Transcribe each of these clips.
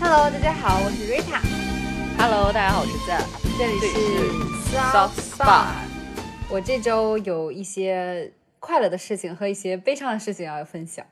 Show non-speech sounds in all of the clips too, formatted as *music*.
Hello，大家好，我是 Rita。Hello，大家好，我是 Z。这里这里是是 Soft Spot Spot。我这周有一些快乐的事情和一些悲伤的事情要分享。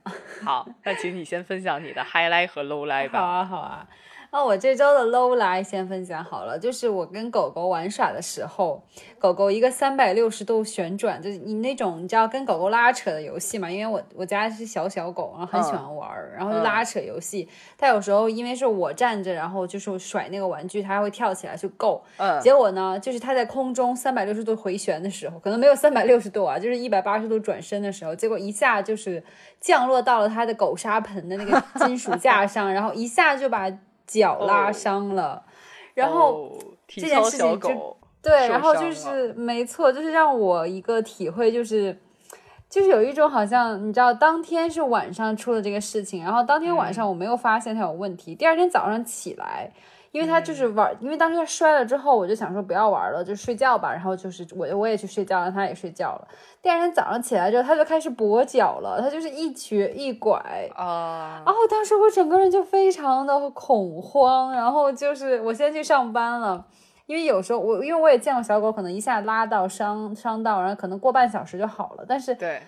好，那请你先分享你的 highlight 和 low light 吧。好啊，好啊。那我这周的 low 来先分享好了，就是我跟狗狗玩耍的时候，狗狗一个三百六十度旋转，就是你那种你知道跟狗狗拉扯的游戏嘛？因为我我家是小小狗，然后很喜欢玩儿，然后就拉扯游戏。它有时候因为是我站着，然后就是甩那个玩具，它会跳起来去够。嗯，结果呢，就是它在空中三百六十度回旋的时候，可能没有三百六十度啊，就是一百八十度转身的时候，结果一下就是降落到了它的狗砂盆的那个金属架上，然后一下就把脚拉伤了。然后、哦这件事情就，对，然后就是没错，就是让我一个体会就是。就是有一种好像你知道，当天是晚上出了这个事情，然后当天晚嗯上我没有发现它有问题，第二天早上起来，因为他就是玩，因为当时他摔了之后，我就想说不要玩了，就睡觉吧。然后就是我我也去睡觉，了，他也睡觉了。第二天早上起来之后，他就开始跛脚了，他就是一瘸一拐。啊，然后当时我整个人就非常的恐慌，然后就是我先去上班了，因为有时候我因为我也见过小狗，可能一下拉到伤伤到，然后可能过半小时就好了，但是对，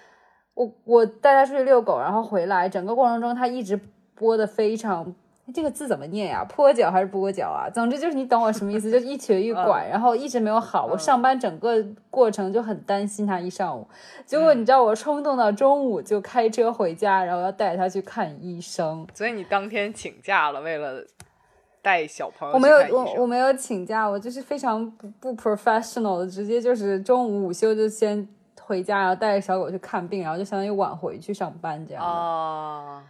我我带它出去遛狗，然后回来，整个过程中它一直跛的非常。这个字怎么念呀？坡脚还是跛脚啊？总之就是你懂我什么意思，就是一瘸一拐，然后一直没有好。我上班整个过程就很担心他一上午，结果你知道我冲动到中午就开车回家，然后要带他去看医生。所以你当天请假了，为了带小朋友我没有我我没有请假，我就是非常不不 professional 的，直接就是中午午休就先回家，然后带着小狗去看病，然后就相当于晚回去上班这样的。啊，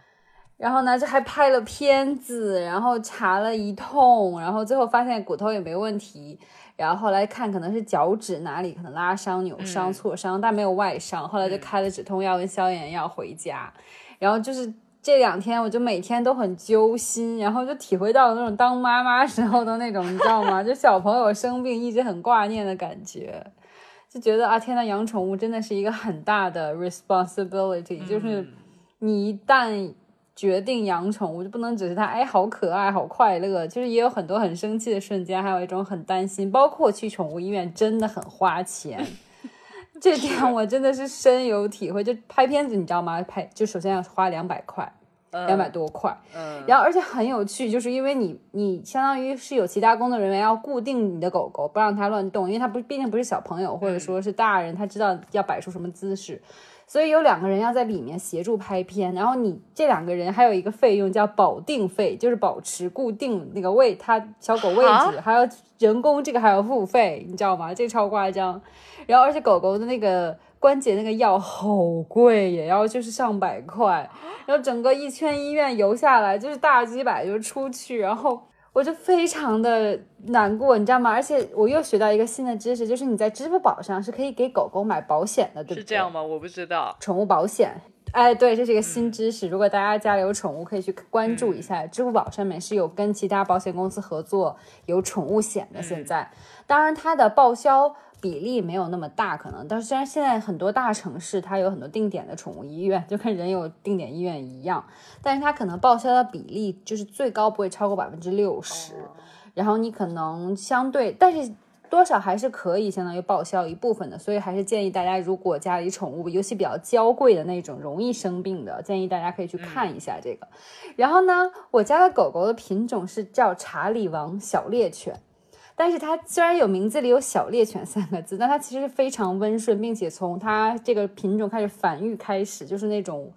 然后呢，这还拍了片子，然后查了一通，然后最后发现骨头也没问题，然后后来看可能是脚趾哪里可能拉伤、扭伤、嗯挫伤，但没有外伤，后来就开了止痛药跟消炎药回家，然后就是。这两天我就每天都很揪心，然后就体会到了那种当妈妈时候的那种，你知道吗？*laughs* 就小朋友生病一直很挂念的感觉，就觉得啊，天呐，养宠物真的是一个很大的 responsibility，、就是嗯你一旦决定养宠物，就不能只是它哎好可爱好快乐，就是也有很多很生气的瞬间，还有一种很担心，包括去宠物医院真的很花钱。*laughs* 这点我真的是深有体会，就拍片子你知道吗？拍就首先要花两百块，两百多块，嗯，然后而且很有趣，就是因为你你相当于是有其他工作人员要固定你的狗狗，不让它乱动，因为它不毕竟不是小朋友或者说是大人，他知道要摆出什么姿势，所以有两个人要在里面协助拍片，然后你这两个人还有一个费用叫保定费，就是保持固定那个位它小狗位置，啊还要人工这个还要付费，你知道吗？这超夸张。然后而且狗狗的那个关节那个药好贵，也要就是上百块。然后整个一圈医院游下来，就是大几百就出去，然后我就非常的难过，你知道吗？而且我又学到一个新的知识，就是你在支付宝上是可以给狗狗买保险的，对不对？是这样吗？我不知道。宠物保险。哎，对，这是一个新知识。如果大家家里有宠物，可以去关注一下，支付宝上面是有跟其他保险公司合作有宠物险的。现在，当然它的报销比例没有那么大，可能，但是虽然现在很多大城市它有很多定点的宠物医院，就跟人有定点医院一样，但是它可能报销的比例就是最高不会超过百分之六十，然后你可能相对，但是。多少还是可以相当于报销一部分的，所以还是建议大家，如果家里宠物，尤其比较娇贵的那种，容易生病的，建议大家可以去看一下这个。然后呢，我家的狗狗的品种是叫查理王小猎犬，但是它虽然有名字里有小猎犬三个字，但它其实非常温顺，并且从它这个品种开始繁育开始，就是那种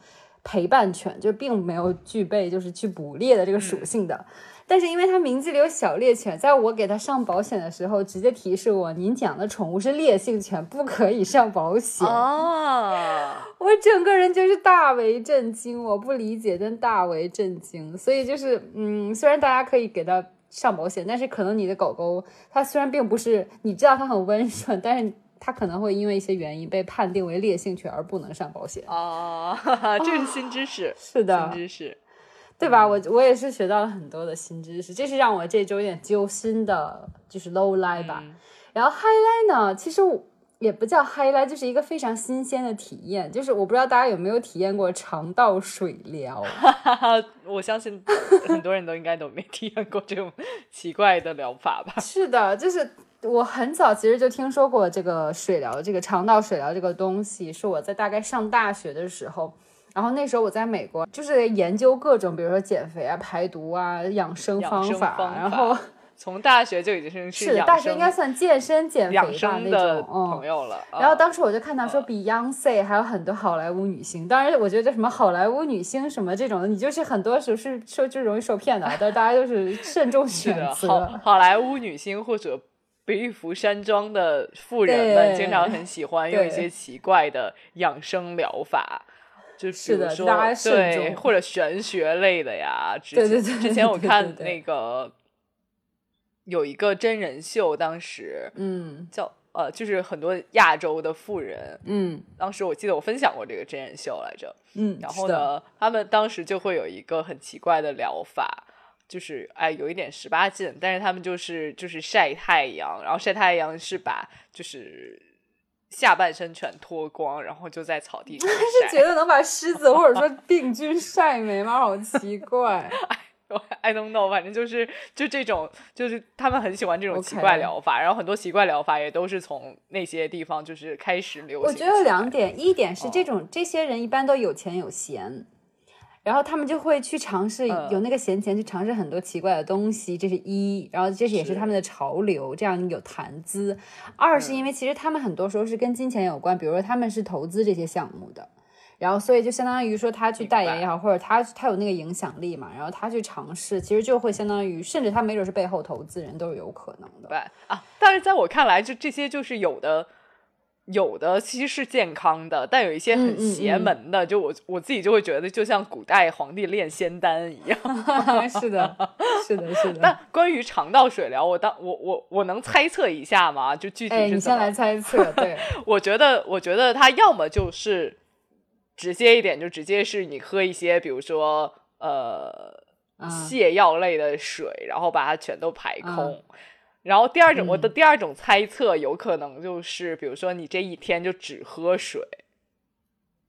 陪伴犬，就并没有具备就是去捕猎的这个属性的。但是因为它名字里有小猎犬，在我给它上保险的时候，直接提示我，您养的宠物是烈性犬，不可以上保险。哦，我整个人就是大为震惊，我不理解，但大为震惊。所以就是，嗯，虽然大家可以给它上保险，但是可能你的狗狗它虽然并不是你知道它很温顺，但是它可能会因为一些原因被判定为烈性犬而不能上保险。哦，哈哈这是新知识，*laughs* 是的新知识。对吧？我我也是学到了很多的新知识，这是让我这周有点揪心的，就是 low lie 吧。嗯然后 high lie 呢，其实我也不叫 highlight，就是一个非常新鲜的体验。就是我不知道大家有没有体验过肠道水疗，*laughs* 我相信很多人都应该都没体验过这种奇怪的疗法吧？是的，就是我很早其实就听说过这个水疗，这个肠道水疗这个东西，是我在大概上大学的时候。然后那时候我在美国，就是研究各种，比如说减肥啊、排毒啊、养生方法。然后从大学就已经是是大学应该算健身减肥吧那种朋友了。然后当时我就看到说，Beyonce 还有很多好莱坞女星。当然，我觉得什么好莱坞女星什么这种的，你就是很多时候是受就容易受骗的。但是大家都是慎重选择。好好莱坞女星或者背服山庄的富人们，经常很喜欢用一些奇怪的养生疗法。就是比如说，对，或者玄学类的呀。对对对。之前我看那个有一个真人秀，当时嗯，叫呃，就是很多亚洲的富人，嗯，当时我记得我分享过这个真人秀来着，嗯，然后呢，他们当时就会有一个很奇怪的疗法，就是哎，有一点十八禁，但是他们就是就是晒太阳，然后晒太阳是把就是。下半身全脱光，然后就在草地上 *laughs* 晒。是觉得能把狮子或者说病菌晒没吗？好奇怪。*laughs* I *laughs* don't know，反正就是就这种，就是他们很喜欢这种奇怪疗法，然后很多奇怪疗法也都是从那些地方就是开始流行。我觉得有两点，一点是这种这些人一般都有钱有闲。然后他们就会去尝试，有那个闲钱去尝试很多奇怪的东西，这是一。然后这是也是他们的潮流，这样有谈资。二是因为其实他们很多时候是跟金钱有关，比如说他们是投资这些项目的，然后所以就相当于说他去代言也好，或者他他有那个影响力嘛，然后他去尝试，其实就会相当于，甚至他没准是背后投资人都是有可能的。对啊，但是在我看来，就这些就是有的。有的其实是健康的，但有一些很邪门的，就我我自己就会觉得，就像古代皇帝炼仙丹一样。*laughs* 是的，是的，是的。但关于肠道水疗，我当我我我能猜测一下吗？就具体是怎么？你先来猜测。对，我觉得，我觉得他要么就是直接一点，就直接是你喝一些，比如说呃泻药类的水，然后把它全都排空。然后第二种，我的第二种猜测有可能就是，比如说你这一天就只喝水，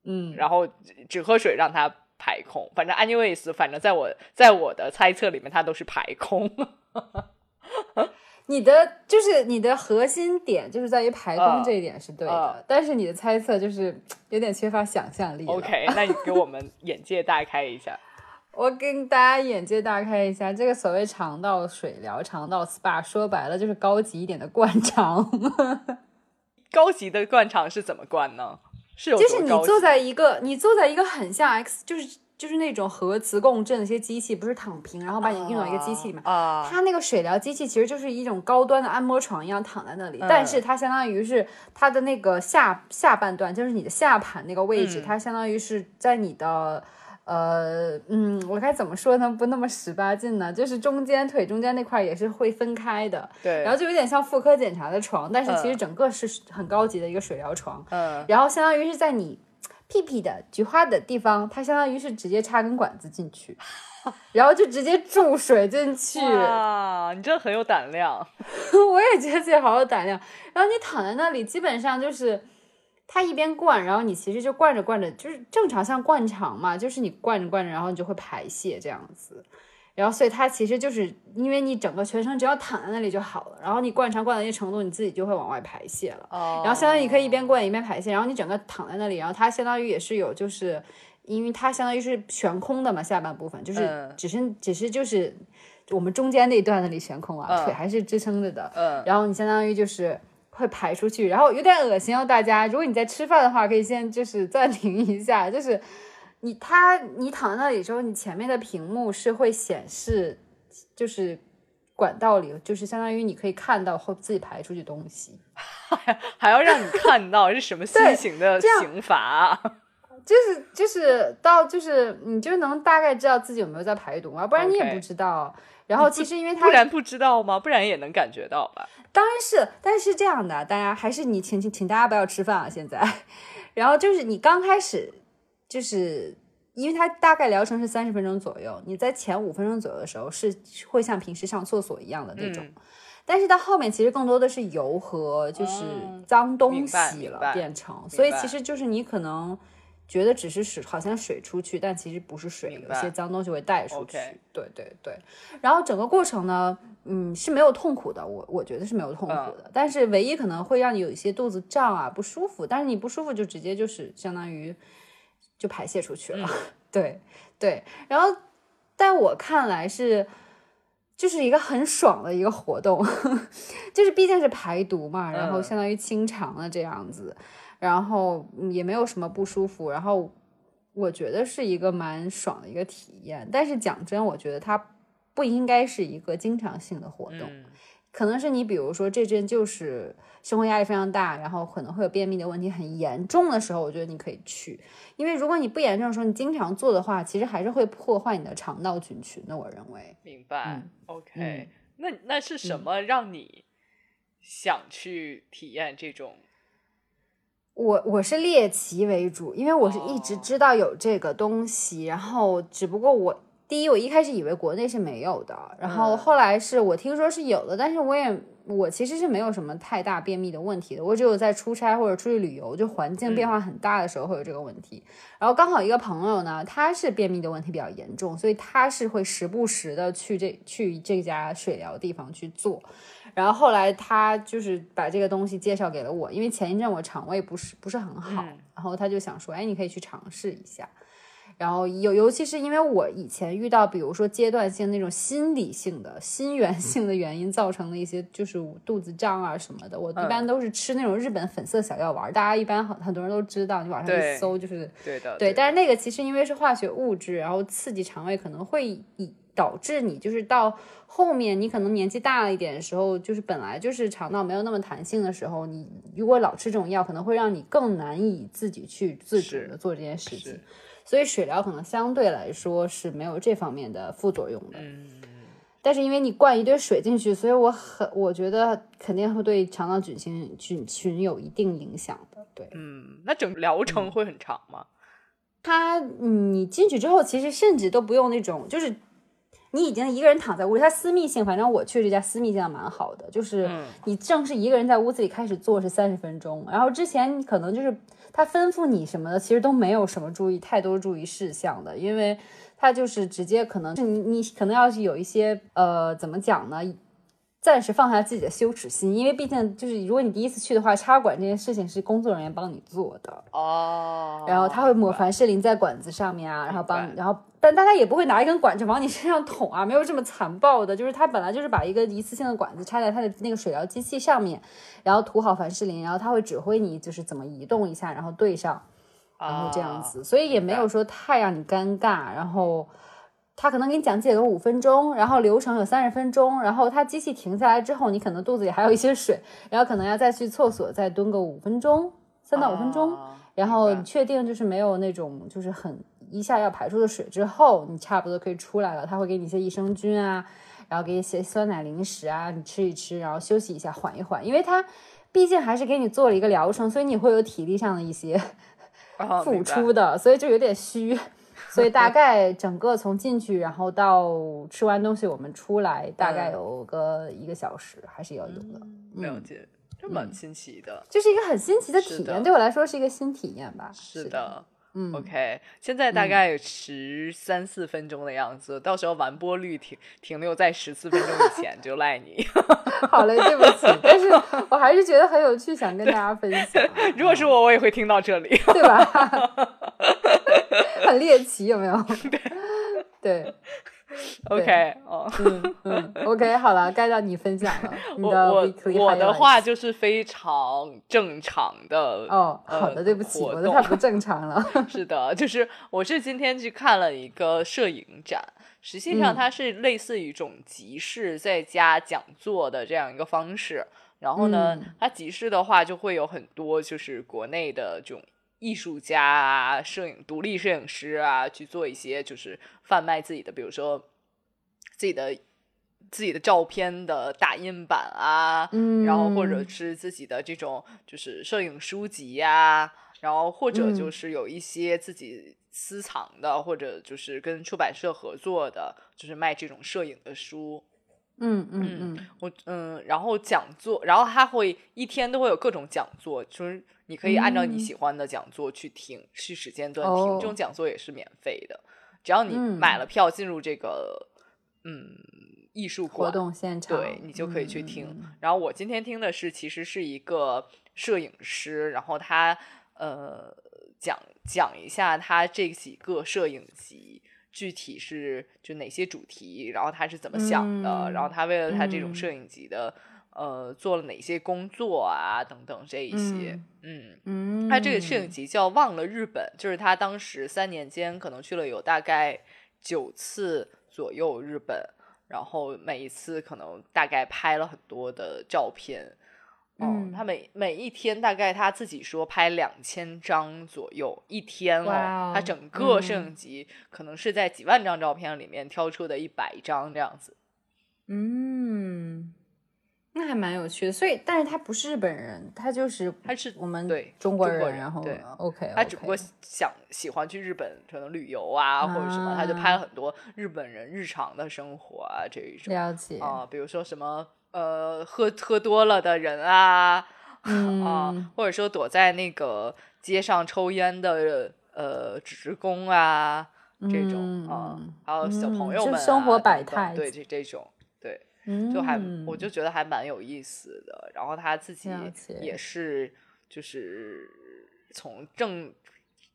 嗯，然后只喝水让它排空。反正 anyways，反正在我在我的猜测里面，它都是排空。*laughs* 你的就是你的核心点就是在于排空这一点是对的，但是你的猜测就是有点缺乏想象力。OK，那你给我们眼界大开一下。*laughs* 我跟大家眼界大开一下，这个所谓肠道水疗、肠道 SPA，说白了就是高级一点的灌肠。*laughs* 高级的灌肠是怎么灌呢？是有就是你坐在一个，你坐在一个很像 X，就是就是那种核磁共振的一些机器，不是躺平，然后把你运到一个机器里面。啊。它那个水疗机器其实就是一种高端的按摩床一样躺在那里，但是它相当于是它的那个下下半段，就是你的下盘那个位置，它相当于是在你的。呃，嗯，我该怎么说呢？不那么十八禁呢？就是中间腿中间那块也是会分开的，对。然后就有点像妇科检查的床，但是其实整个是很高级的一个水疗床。嗯。然后相当于是在你屁屁的菊花的地方，它相当于是直接插根管子进去，然后就直接注水进去。哇，你真的很有胆量。*laughs* 我也觉得自己好有胆量。然后你躺在那里，基本上就是。它一边灌，然后你其实就灌着灌着，就是正常像灌肠嘛，就是你灌着灌着，然后你就会排泄这样子。然后所以它其实就是因为你整个全程只要躺在那里就好了，然后你灌肠灌到一定程度，你自己就会往外排泄了。哦。然后相当于你可以一边灌一边排泄，然后你整个躺在那里，然后它相当于也是有，就是因为它相当于是悬空的嘛，下半部分就是只是只是就是我们中间那一段那里悬空啊，腿还是支撑着的。嗯。然后你相当于就是。会排出去，然后有点恶心哦。大家，如果你在吃饭的话，可以先就是暂停一下。就是你他你躺在那里之后，你前面的屏幕是会显示，就是管道里，就是相当于你可以看到后自己排出去东西，*laughs* 还要让你看到是什么新型的刑罚？*laughs* 就是就是到就是你就能大概知道自己有没有在排毒嘛，不然你也不知道。然后其实因为他不然不知道吗？不然也能感觉到吧？当然是，但是这样的，大家还是你请请请大家不要吃饭啊！现在，*laughs* 然后就是你刚开始，就是因为它大概疗程是三十分钟左右，你在前五分钟左右的时候是会像平时上厕所一样的那种。但是到后面其实更多的是油和就是脏东西了，变成，所以其实就是你可能觉得只是水，好像水出去，但其实不是水，有些脏东西会带出去。对对对。然后整个过程呢，嗯，是没有痛苦的，我我觉得是没有痛苦的，但是唯一可能会让你有一些肚子胀啊不舒服，但是你不舒服就直接就是相当于就排泄出去了。*laughs* 对对，然后在我看来是。就是一个很爽的一个活动，*laughs* 就是毕竟是排毒嘛，然后相当于清肠了这样子，然后也没有什么不舒服，然后我觉得是一个蛮爽的一个体验。但是讲真，我觉得它不应该是一个经常性的活动。可能是你，比如说这阵就是生活压力非常大，然后可能会有便秘的问题很严重的时候，我觉得你可以去。因为如果你不严重的时候，你经常做的话，其实还是会破坏你的肠道菌群的。我认为，明白。OK，那那是什么让你想去体验这种？我我是猎奇为主，因为我是一直知道有这个东西，然后只不过我。第一，我一开始以为国内是没有的，然后后来是我听说是有的，但是我也我其实是没有什么太大便秘的问题的，我只有在出差或者出去旅游，就环境变化很大的时候会有这个问题。然后刚好一个朋友呢，他是便秘的问题比较严重，所以他是会时不时的去这去这家水疗地方去做。然后后来他就是把这个东西介绍给了我，因为前一阵我肠胃不是不是很好，然后他就想说，哎，你可以去尝试一下。然后尤尤其是因为我以前遇到，比如说阶段性那种心理性的、心源性的原因造成的一些，就是肚子胀啊什么的，我一般都是吃那种日本粉色小药丸，大家一般很很多人都知道，你网上一搜就是对的，对。但是那个其实因为是化学物质，然后刺激肠胃，可能会以导致你就是到后面，你可能年纪大了一点的时候，就是本来就是肠道没有那么弹性的时候，你如果老吃这种药，可能会让你更难以自己去自主的做这件事情。所以水疗可能相对来说是没有这方面的副作用的，嗯，但是因为你灌一堆水进去，所以我很我觉得肯定会对肠道菌群菌群有一定影响的，对，嗯，那整疗程会很长吗？它你进去之后，其实甚至都不用那种，就是你已经一个人躺在屋里，它私密性，反正我去这家私密性蛮好的，就是你正是一个人在屋子里开始做是三十分钟，然后之前可能就是。他吩咐你什么的，其实都没有什么注意太多注意事项的，因为他就是直接可能是你你可能要是有一些呃怎么讲呢？暂时放下自己的羞耻心，因为毕竟就是如果你第一次去的话，插管这件事情是工作人员帮你做的哦。然后他会抹凡士林在管子上面啊，然后帮，然后但大家也不会拿一根管子往你身上捅啊，没有这么残暴的。就是他本来就是把一个一次性的管子插在他的那个水疗机器上面，然后涂好凡士林，然后他会指挥你就是怎么移动一下，然后对上，然后这样子，所以也没有说太让你尴尬，然后。他可能给你讲解个五分钟，然后流程有三十分钟，然后他机器停下来之后，你可能肚子里还有一些水，然后可能要再去厕所再蹲个五分钟，三到五分钟，然后确定就是没有那种就是很一下要排出的水之后，你差不多可以出来了。他会给你一些益生菌啊，然后给你一些酸奶零食啊，你吃一吃，然后休息一下，缓一缓，因为他毕竟还是给你做了一个疗程，所以你会有体力上的一些 *laughs* 付出的，所以就有点虚。*laughs* 所以大概整个从进去，然后到吃完东西，我们出来大概有个一个小时，还是要有的。了解，这蛮新奇的，就是一个很新奇的体验，对我来说是一个新体验吧。是的，嗯，OK，现在大概十三四分钟的样子，到时候完播率停停留在十四分钟以前就赖你。*laughs* 好嘞，对不起，但是我还是觉得很有趣，想跟大家分享。如果是我，我也会听到这里，对吧？*laughs* 很猎奇，有没有？*laughs* 对 *laughs* OK，哦，嗯嗯，OK，*laughs* 好了，该到你分享了。我我我的话就是非常正常的哦。好的，对不起，我的太不正常了。*laughs* 是的，就是我是今天去看了一个摄影展，实际上它是类似于一种集市在家讲座的这样一个方式。然后呢，它集市的话就会有很多就是国内的这种。艺术家啊，摄影独立摄影师啊，去做一些就是贩卖自己的，比如说自己的自己的照片的打印版啊，嗯，然后或者是自己的这种就是摄影书籍呀，然后或者就是有一些自己私藏的，或者就是跟出版社合作的，就是卖这种摄影的书。嗯嗯嗯，我嗯，然后讲座，然后他会一天都会有各种讲座，就是你可以按照你喜欢的讲座去听，去时间段听，这种讲座也是免费的，只要你买了票进入这个嗯艺术活动现场，对你就可以去听。然后我今天听的是，其实是一个摄影师，然后他呃讲讲一下他这几个摄影集。具体是就哪些主题，然后他是怎么想的，然后他为了他这种摄影集的呃做了哪些工作啊等等这一些，嗯嗯，他这个摄影集叫《忘了日本》，就是他当时三年间可能去了有大概九次左右日本，然后每一次可能大概拍了很多的照片。嗯，他每每一天大概他自己说拍两千张左右一天哦，他整个摄影集可能是在几万张照片里面挑出的一百张这样子。嗯，那还蛮有趣的。所以，但是他不是日本人，他就是他是我们对中国人，然后对 OK，他只不过想喜欢去日本可能旅游啊或者什么，他就拍了很多日本人日常的生活啊这一种了解啊，比如说什么。呃，喝喝多了的人啊，*laughs* 啊，或者说躲在那个街上抽烟的呃职工啊，这种啊，还有小朋友们，生活百态，对，这这种，对，就还我就觉得还蛮有意思的。然后他自己也是，就是从正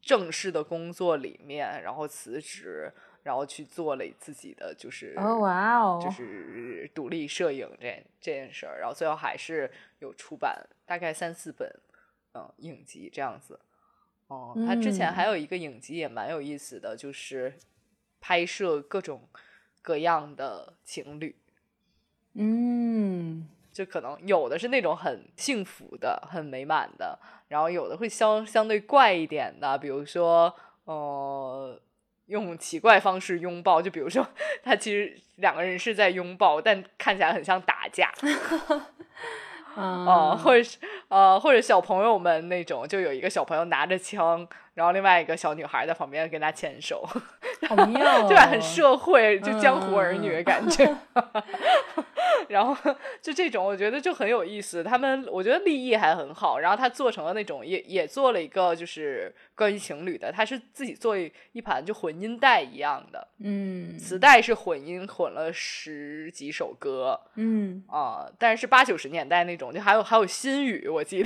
正式的工作里面，然后辞职。然后去做了自己的，就是哦哇哦，就是独立摄影这这件事儿，然后最后还是有出版大概三四本，嗯，影集这样子。哦，他之前还有一个影集也蛮有意思的，就是拍摄各种各样的情侣。嗯，就可能有的是那种很幸福的、很美满的，然后有的会相相对怪一点的，比如说，呃。用奇怪方式拥抱，就比如说，他其实两个人是在拥抱，但看起来很像打架。啊，*laughs* 或者是呃，或者小朋友们那种，就有一个小朋友拿着枪，然后另外一个小女孩在旁边跟他牵手，好妙，*laughs* 对，很社会，就江湖儿女的感觉。*laughs* 然后就这种，我觉得就很有意思。他们我觉得立意还很好。然后他做成了那种，也也做了一个，就是关于情侣的。他是自己做一盘就混音带一样的，嗯，磁带是混音，混了十几首歌，嗯啊，但是八九十年代那种，就还有还有新语，我记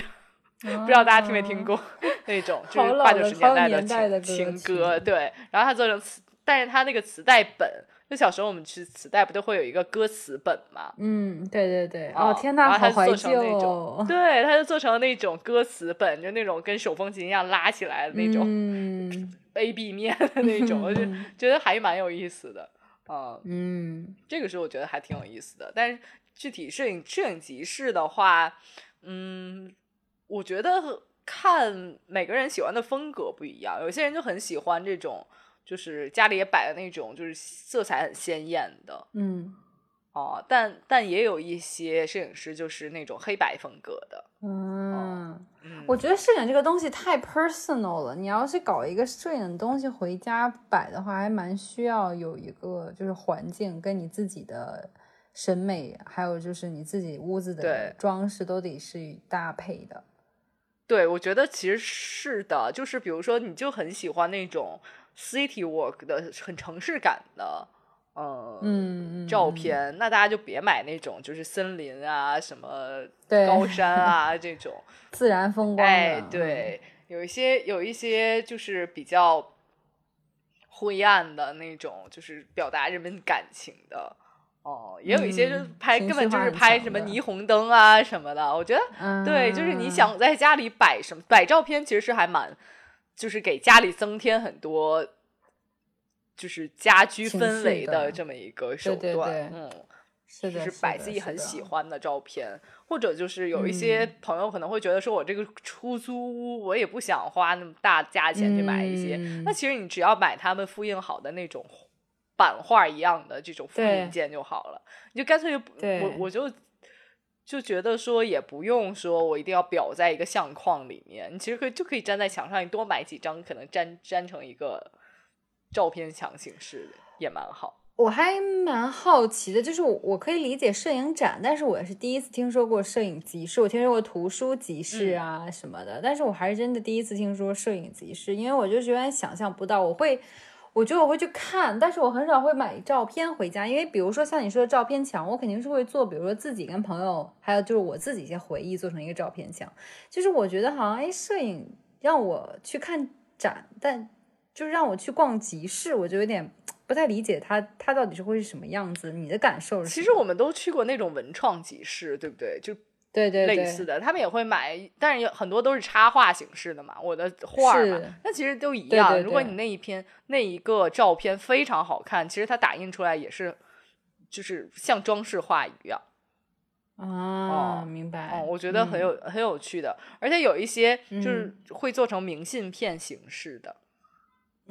得，不知道大家听没听过 *laughs* 那种，就是八九十年代的情情歌，对。然后他做成磁，但是他那个磁带本。就小时候我们去磁带不都会有一个歌词本嘛？嗯，对对对。哦天哪，好怀旧。*laughs* 对，他就做成了那种歌词本，就那种跟手风琴一样拉起来的那种 *laughs* A B 面的那种，我就觉得还蛮有意思的。啊，嗯，这个是我觉得还挺有意思的。但是具体摄影摄影集市的话，嗯，我觉得看每个人喜欢的风格不一样，有些人就很喜欢这种。就是家里也摆的那种，就是色彩很鲜艳的，嗯，哦，但但也有一些摄影师就是那种黑白风格的，嗯，我觉得摄影这个东西太 personal 了，你要是搞一个摄影的东西回家摆的话，还蛮需要有一个就是环境跟你自己的审美，还有就是你自己屋子的装饰都得是搭配的。对，我觉得其实是的，就是比如说你就很喜欢那种。City Walk 的很城市感的，呃，照片，那大家就别买那种就是森林啊、什么高 *laughs* 山啊这种自然风光。哎，对，有一些有一些就是比较灰暗的那种，就是表达人们感情的。哦，也有一些就拍根本就是拍什么霓虹灯啊什么的。我觉得，对，就是你想在家里摆什么摆照片，其实是还蛮。就是给家里增添很多，就是家居氛围的这么一个手段，嗯，就是摆自己很喜欢的照片，或者就是有一些朋友可能会觉得说，我这个出租屋，我也不想花那么大价钱去买一些，那其实你只要买他们复印好的那种版画一样的这种复印件就好了，你就干脆就我我就。就觉得说也不用说我一定要裱在一个相框里面，你其实可以就可以粘在墙上，你多买几张，可能粘粘成一个照片墙形式的也蛮好。我还蛮好奇的，就是我可以理解摄影展，但是我是第一次听说过摄影集市。我听说过图书集市啊什么的，但是我还是真的第一次听说摄影集市，因为我就是有点想象不到。我会，我觉得我会去看，但是我很少会买照片回家，因为比如说像你说的照片墙，我肯定是会做，比如说自己跟朋友，还有就是我自己一些回忆做成一个照片墙。就是我觉得好像哎，摄影让我去看展，但就是让我去逛集市，我就有点。不太理解它，它到底是会是什么样子？你的感受是？其实我们都去过那种文创集市，对不对？就对对类似的，他们也会买，但是有很多都是插画形式的嘛，我的画嘛，那其实都一样。如果你那一篇那一个照片非常好看，其实它打印出来也是，就是像装饰画一样。啊，明白。哦，我觉得很有很有趣的，而且有一些就是会做成明信片形式的。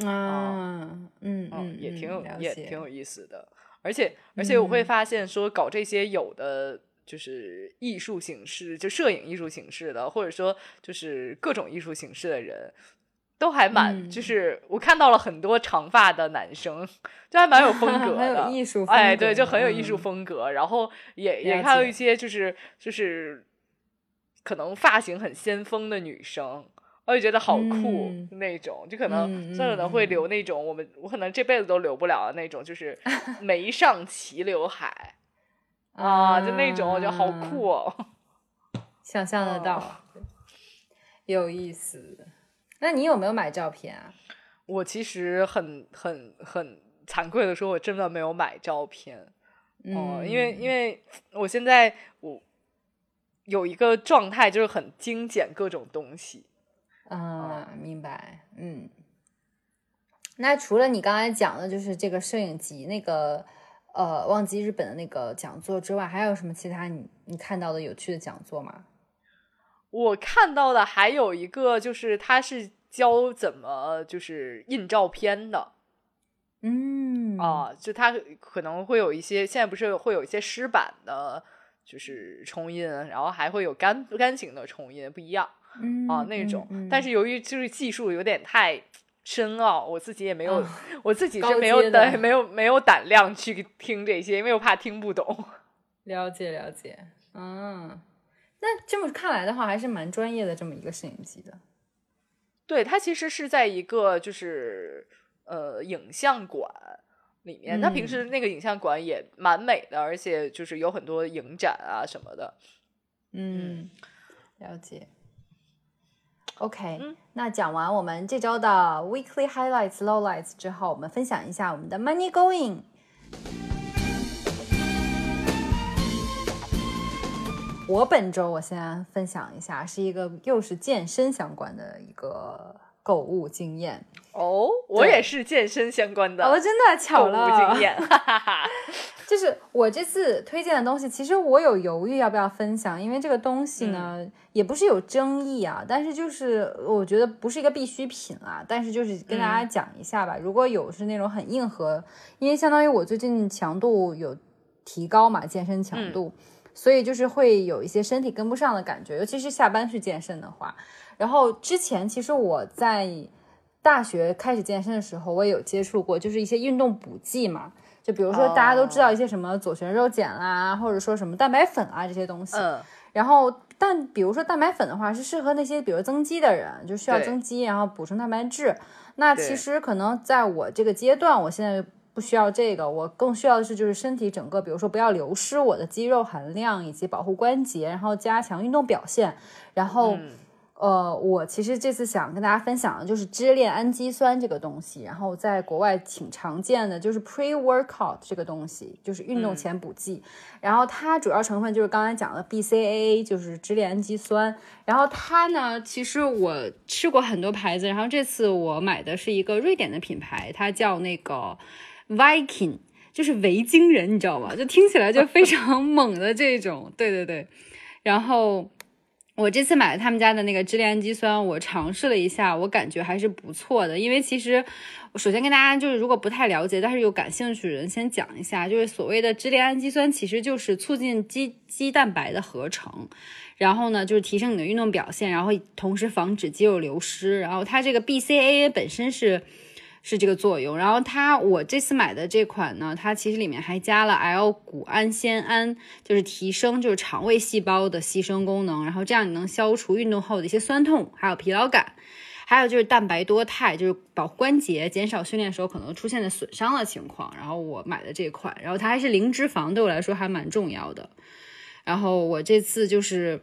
啊，嗯嗯，也挺有，也挺有意思的。而且，而且我会发现，说搞这些有的就是艺术形式，就摄影艺术形式的，或者说就是各种艺术形式的人，都还蛮，就是我看到了很多长发的男生，就还蛮有风格的，*laughs* 有艺术，哎，对，就很有艺术风格。然后也也看到一些就是就是可能发型很先锋的女生。我就觉得好酷那种，就可能可能会留那种我们我可能这辈子都留不了的那种，就是眉上齐刘海啊，就那种我觉得好酷哦，*laughs* 想象得到，有意思。那你有没有买照片啊？我其实很很很惭愧的说，我真的没有买照片哦，因为因为我现在我有一个状态，就是很精简各种东西。啊，明白，嗯。那除了你刚才讲的，就是这个摄影集那个呃，忘记日本的那个讲座之外，还有什么其他你你看到的有趣的讲座吗？我看到的还有一个，就是他是教怎么就是印照片的。嗯啊，就他可能会有一些，现在不是会有一些湿版的，就是冲印，然后还会有干干型的冲印，不一样。啊，那种，但是由于就是技术有点太深奥，我自己也没有，我自己是没有胆，没有没有胆量去听这些，因为我怕听不懂。了 *laughs* 解了解，嗯，那这么看来的话，还是蛮专业的这么一个摄影机的。对，它其实是在一个就是呃影像馆里面，它平时那个影像馆也蛮美的，而且就是有很多影展啊什么的。嗯，了解。OK，那讲完我们这周的 Weekly Highlights、Lowlights 之后，我们分享一下我们的 Money Going。我本周我先分享一下，是一个又是健身相关的一个购物经验。哦，我也是健身相关的，哦，真的巧了，经验。就是我这次推荐的东西，其实我有犹豫要不要分享，因为这个东西呢也不是有争议啊，但是就是我觉得不是一个必需品啊，但是就是跟大家讲一下吧。如果有是那种很硬核，因为相当于我最近强度有提高嘛，健身强度，所以就是会有一些身体跟不上的感觉，尤其是下班去健身的话。然后之前其实我在大学开始健身的时候，我也有接触过，就是一些运动补剂嘛。就比如说，大家都知道一些什么左旋肉碱啦，或者说什么蛋白粉啊这些东西。嗯。然后，但比如说蛋白粉的话，是适合那些比如增肌的人，就需要增肌，然后补充蛋白质。那其实可能在我这个阶段，我现在不需要这个，我更需要的是就是身体整个，比如说不要流失我的肌肉含量，以及保护关节，然后加强运动表现，然后。呃，我其实这次想跟大家分享的就是支链氨基酸这个东西，然后在国外挺常见的，就是 pre workout 这个东西，就是运动前补剂。然后它主要成分就是刚才讲的 BCAA，就是支链氨基酸。然后它呢，其实我吃过很多牌子，然后这次我买的是一个瑞典的品牌，它叫那个 Viking，就是维京人，你知道吗？就听起来就非常 *laughs* 猛的这种。对对对，然后。我这次买了他们家的那个支链氨基酸，我尝试了一下，我感觉还是不错的。因为其实，首先跟大家就是，如果不太了解，但是有感兴趣的人，先讲一下，就是所谓的支链氨基酸，其实就是促进肌肌蛋白的合成，然后呢，就是提升你的运动表现，然后同时防止肌肉流失。然后它这个 BCAA 本身是是这个作用。然后它我这次买的这款呢，它其实里面还加了 L 谷氨酰胺，就是提升就是肠胃细胞的吸收功能，然后这样你能消除运动后的一些酸痛，还有疲劳感。还有就是蛋白多肽，就是保护关节，减少训练时候可能出现的损伤的情况。然后我买的这款，然后它还是零脂肪，对我来说还蛮重要的。然后我这次就是。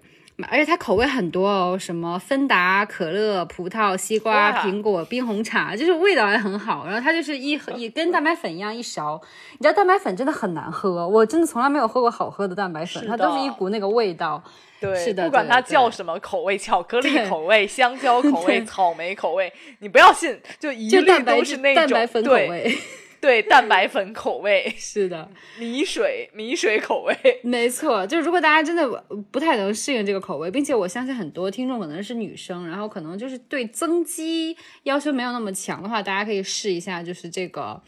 而且它口味很多哦，什么芬达、可乐、葡萄、西瓜、苹果、冰红茶，就是味道也很好。然后它就是一 *laughs* 一跟蛋白粉一样一勺，你知道蛋白粉真的很难喝，我真的从来没有喝过好喝的蛋白粉，它都是一股那个味道。对，是的，不管它叫什么口味，巧克力口味、香蕉口味、草莓口味，你不要信，就一律都是那种蛋白粉口味。对蛋白粉口味 *laughs* 是的，米水米水口味 *laughs* 没错。就是如果大家真的不太能适应这个口味，并且我相信很多听众可能是女生，然后可能就是对增肌要求没有那么强的话，大家可以试一下，就是这个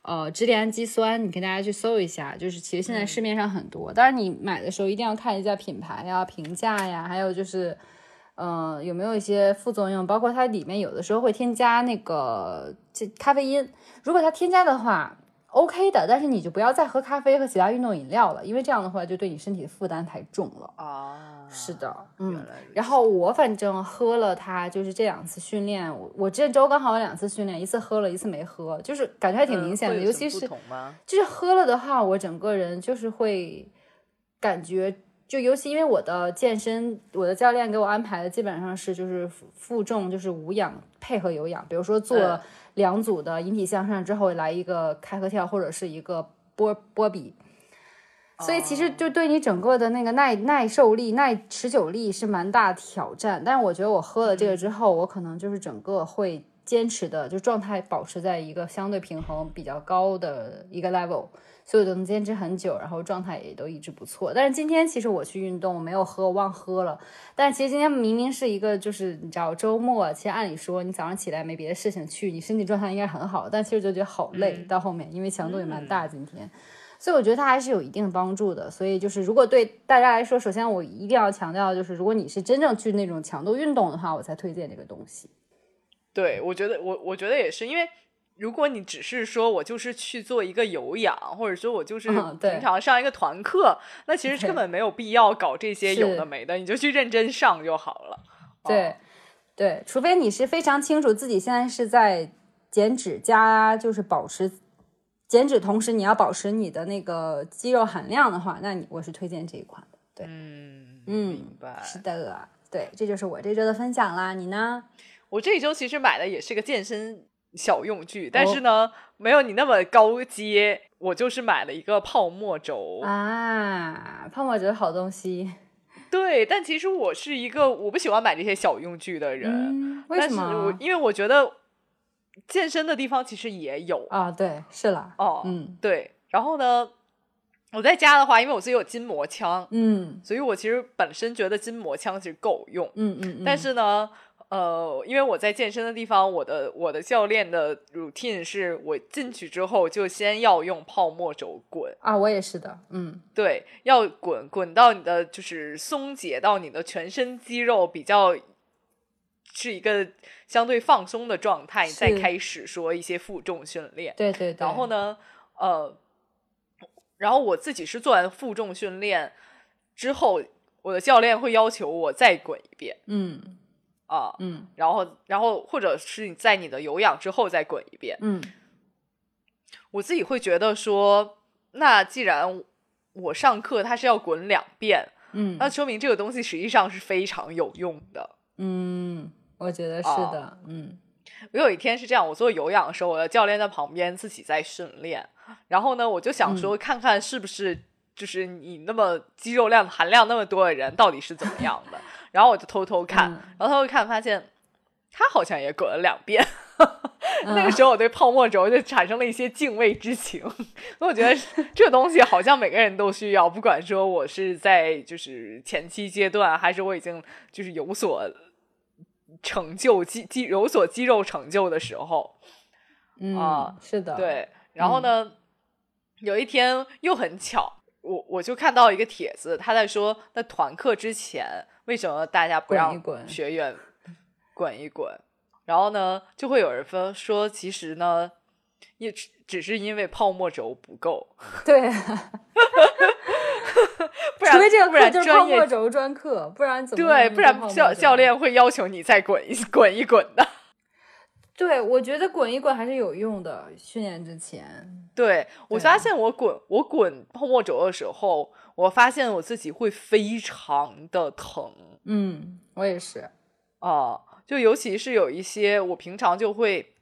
呃支链氨基酸，你跟大家去搜一下。就是其实现在市面上很多，当然你买的时候一定要看一下品牌呀、评价呀，还有就是。嗯，有没有一些副作用？包括它里面有的时候会添加那个这咖啡因，如果它添加的话，OK 的，但是你就不要再喝咖啡和其他运动饮料了，因为这样的话就对你身体的负担太重了哦。是的，嗯。然后我反正喝了它，就是这两次训练，我我这周刚好有两次训练，一次喝了一次没喝，就是感觉还挺明显的，尤其是就是喝了的话，我整个人就是会感觉。就尤其因为我的健身，我的教练给我安排的基本上是就是负重就是无氧配合有氧，比如说做两组的引体向上之后来一个开合跳或者是一个波波比，所以其实就对你整个的那个耐耐受力、耐持久力是蛮大挑战。但是我觉得我喝了这个之后，我可能就是整个会坚持的，就状态保持在一个相对平衡比较高的一个 level。所以我都能坚持很久，然后状态也都一直不错。但是今天其实我去运动，我没有喝，我忘喝了。但其实今天明明是一个就是你知道周末，其实按理说你早上起来没别的事情去，你身体状态应该很好。但其实就觉得好累，到后面因为强度也蛮大今天，所以我觉得它还是有一定帮助的。所以就是如果对大家来说，首先我一定要强调，就是如果你是真正去那种强度运动的话，我才推荐这个东西。对，我觉得我我觉得也是，因为。如果你只是说我就是去做一个有氧，或者说我就是平常上一个团课，那其实根本没有必要搞这些有的没的，你就去认真上就好了。对，对，除非你是非常清楚自己现在是在减脂加就是保持减脂，同时你要保持你的那个肌肉含量的话，那你我是推荐这一款的。对，嗯嗯，明白。是的，对，这就是我这周的分享啦。你呢？我这一周其实买的也是个健身。小用具，但是呢，没有你那么高阶。我就是买了一个泡沫轴啊，泡沫轴好东西。*laughs* 对，但其实我是一个我不喜欢买这些小用具的人。为什么？我因为我觉得健身的地方其实也有啊。对，是啦。哦，嗯，对。然后呢，我在家的话，因为我自己有筋膜枪，嗯，所以我其实本身觉得筋膜枪其实够用。嗯嗯。但是呢。呃，因为我在健身的地方，我的我的教练的 routine 是我进去之后就先要用泡沫轴滚啊，我也是的，嗯，对，要滚滚到你的就是松解到你的全身肌肉比较是一个相对放松的状态，再开始说一些负重训练，对对对，然后呢，呃，然后我自己是做完负重训练之后，我的教练会要求我再滚一遍，嗯。啊，嗯，然后，然后，或者是你在你的有氧之后再滚一遍，嗯，我自己会觉得说，那既然我上课它是要滚两遍，嗯，那说明这个东西实际上是非常有用的，嗯，我觉得是的，嗯，我有一天是这样，我做有氧的时候，我的教练在旁边自己在训练，然后呢，我就想说，看看是不是就是你那么肌肉量含量那么多的人到底是怎么样的。然后我就偷偷看，然后偷偷看，发现他好像也滚了两遍。*laughs* 那个时候我对泡沫轴就产生了一些敬畏之情。*laughs* 我觉得这东西好像每个人都需要，不管说我是在就是前期阶段，还是我已经就是有所成就肌肌有所肌肉成就的时候。嗯，是的，对。然后呢，有一天又很巧，我我就看到一个帖子，他在说在团课之前。为什么大家不让学员滚一滚？然后呢，就会有人分说，其实呢，也只只是因为泡沫轴不够。*laughs* 对，*laughs* 不然除非这个不然课就是泡沫轴专课，不然怎么对，不然教教练会要求你再滚一滚一滚的。对，我觉得滚一滚还是有用的，训练之前。对我发现我滚我滚泡沫轴的时候，我发现我自己会非常的疼嗯，我也是。啊、就尤其是有一些我平常就会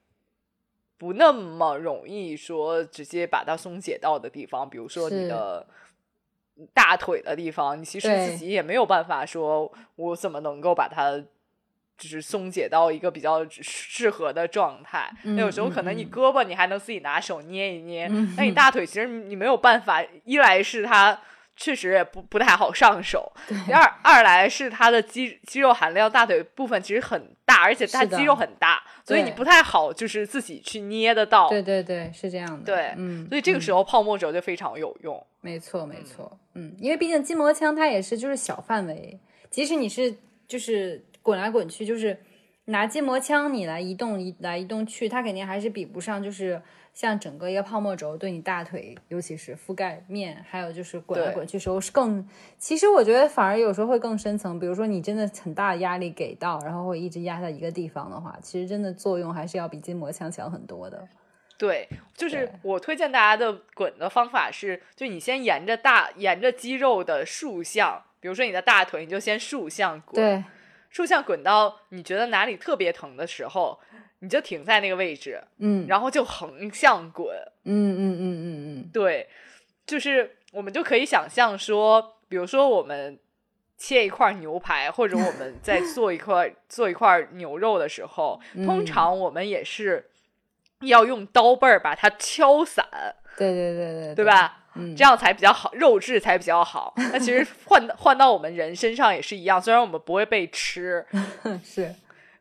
不那么容易说直接把它松解到的地方，比如说你的大腿的地方，你其实自己也没有办法说我怎么能够把它。就是松解到一个比较适合的状态，那有时候可能你胳膊你还能自己拿手捏一捏，嗯那你大腿其实你没有办法，一来是它确实也不不太好上手，第二二来是它的肌肌肉含量，大腿部分其实很大，而且它肌肉很大，所以你不太好就是自己去捏得到。对对对，是这样的。对嗯，所以这个时候泡沫轴就非常有用。没错，没错，嗯，因为毕竟筋膜枪它也是就是小范围，即使你是就是滚来滚去，就是拿筋膜枪你来移动移来移动去，它肯定还是比不上就是像整个一个泡沫轴对你大腿，尤其是覆盖面，还有就是滚来滚去时候是更，其实我觉得反而有时候会更深层，比如说你真的很大的压力给到，然后会一直压在一个地方的话，其实真的作用还是要比筋膜枪强很多的。对，就是我推荐大家的滚的方法是，就你先沿着大沿着肌肉的竖向，比如说你的大腿，你就先竖向滚，对，竖向滚到你觉得哪里特别疼的时候，你就停在那个位置，嗯，然后就横向滚。嗯嗯嗯嗯嗯，对，就是我们就可以想象说，比如说我们切一块牛排，或者我们 *laughs* 在做一块做一块牛肉的时候，通嗯常我们也是要用刀背儿把它敲散，对对对对对？吧？嗯，这样才比较好，肉质才比较好。*laughs* 那其实换换到我们人身上也是一样，虽然我们不会被吃，*laughs* 是。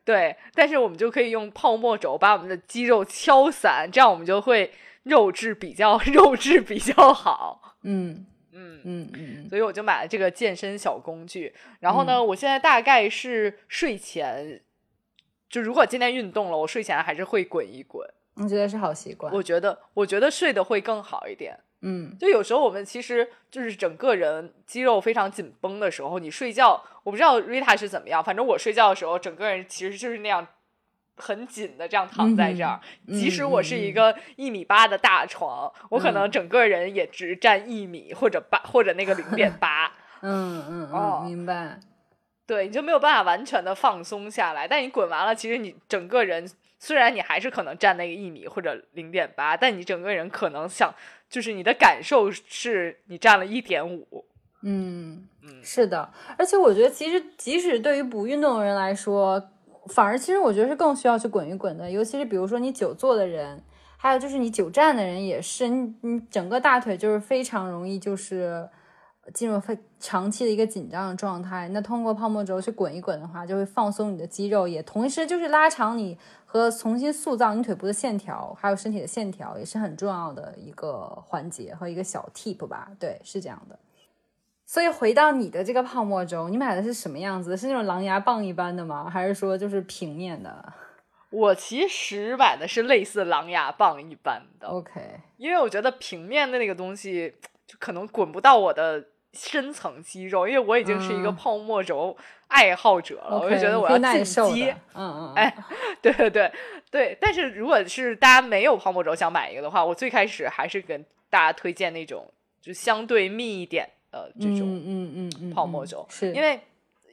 对，但是我们就可以用泡沫轴把我们的肌肉敲散，这样我们就会肉质比较 *laughs* 肉质比较好。嗯嗯，嗯嗯所以我就买了这个健身小工具。然后呢，我现在大概是睡前，就如果今天运动了，我睡前还是会滚一滚。嗯，我觉得是好习惯。我觉得，我觉得睡得会更好一点。嗯就有时候我们其实就是整个人肌肉非常紧绷的时候，你睡觉，我不知道 Rita 是怎么样，反正我睡觉的时候，整个人其实就是那样很紧的这样躺在这儿。嗯即使我是一个一米八的大床，我可能整个人也只占一米或者八或者那个零点八。*laughs* 嗯嗯哦嗯，明白。对，你就没有办法完全的放松下来。但你滚完了，其实你整个人虽然你还是可能占那个一米或者零点八，但你整个人可能想，就是你的感受是你占了一点五。嗯嗯是的。而且我觉得，其实即使对于不运动的人来说，反而其实我觉得是更需要去滚一滚的。尤其是比如说你久坐的人，还有就是你久站的人也是，你你整个大腿就是非常容易就是。进入非长期的一个紧张的状态，那通过泡沫轴去滚一滚的话，就会放松你的肌肉，也同时就是拉长你和重新塑造你腿部的线条，还有身体的线条，也是很重要的一个环节和一个小 tip 吧。对，是这样的。所以回到你的这个泡沫轴，你买的是什么样子？是那种狼牙棒一般的吗？还是说就是平面的我其实买的是类似狼牙棒一般的，？OK，因为我觉得平面的那个东西就可能滚不到我的深层肌肉，因为我已经是一个嗯。泡沫轴爱好者了，我就觉得我要进阶。嗯嗯，哎 *laughs* 对对对对，但是如果是大家没有泡沫轴想买一个的话，我最开始还是跟大家推荐那种就相对密一点的这种嗯嗯嗯嗯，泡沫轴，是。因为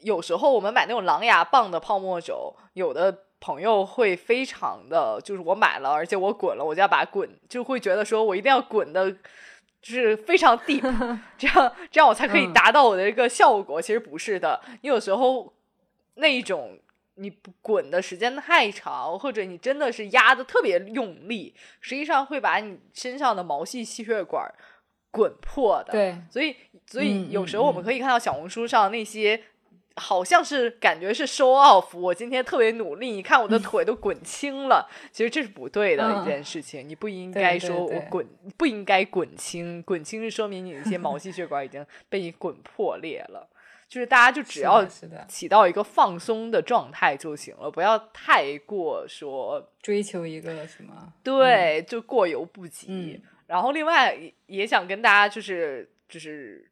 有时候我们买那种狼牙棒的泡沫轴，有的朋友会非常的，就是我买了，而且我滚了，我就要把它滚，就会觉得说我一定要滚的，就是非常 *laughs* deep，这样这样我才可以嗯达到我的一个效果。其实不是的，你有时候那一种。你滚的时间太长，或者你真的是压的特别用力，实际上会把你身上的毛细血管滚破的。对，所以，所以嗯有时候我们可以看到小红书上那些，好像是感觉是 show off，我今天特别努力，你看我的腿都滚青了，其实这是不对的嗯一件事情，你不应该说我滚，不应该滚青，滚青是说明你一些毛细血管已经被你滚破裂了。就是大家就只要起到一个放松的状态就行了，不要太过说追求一个什么，对，就过犹不及。然后另外也想跟大家就是就是。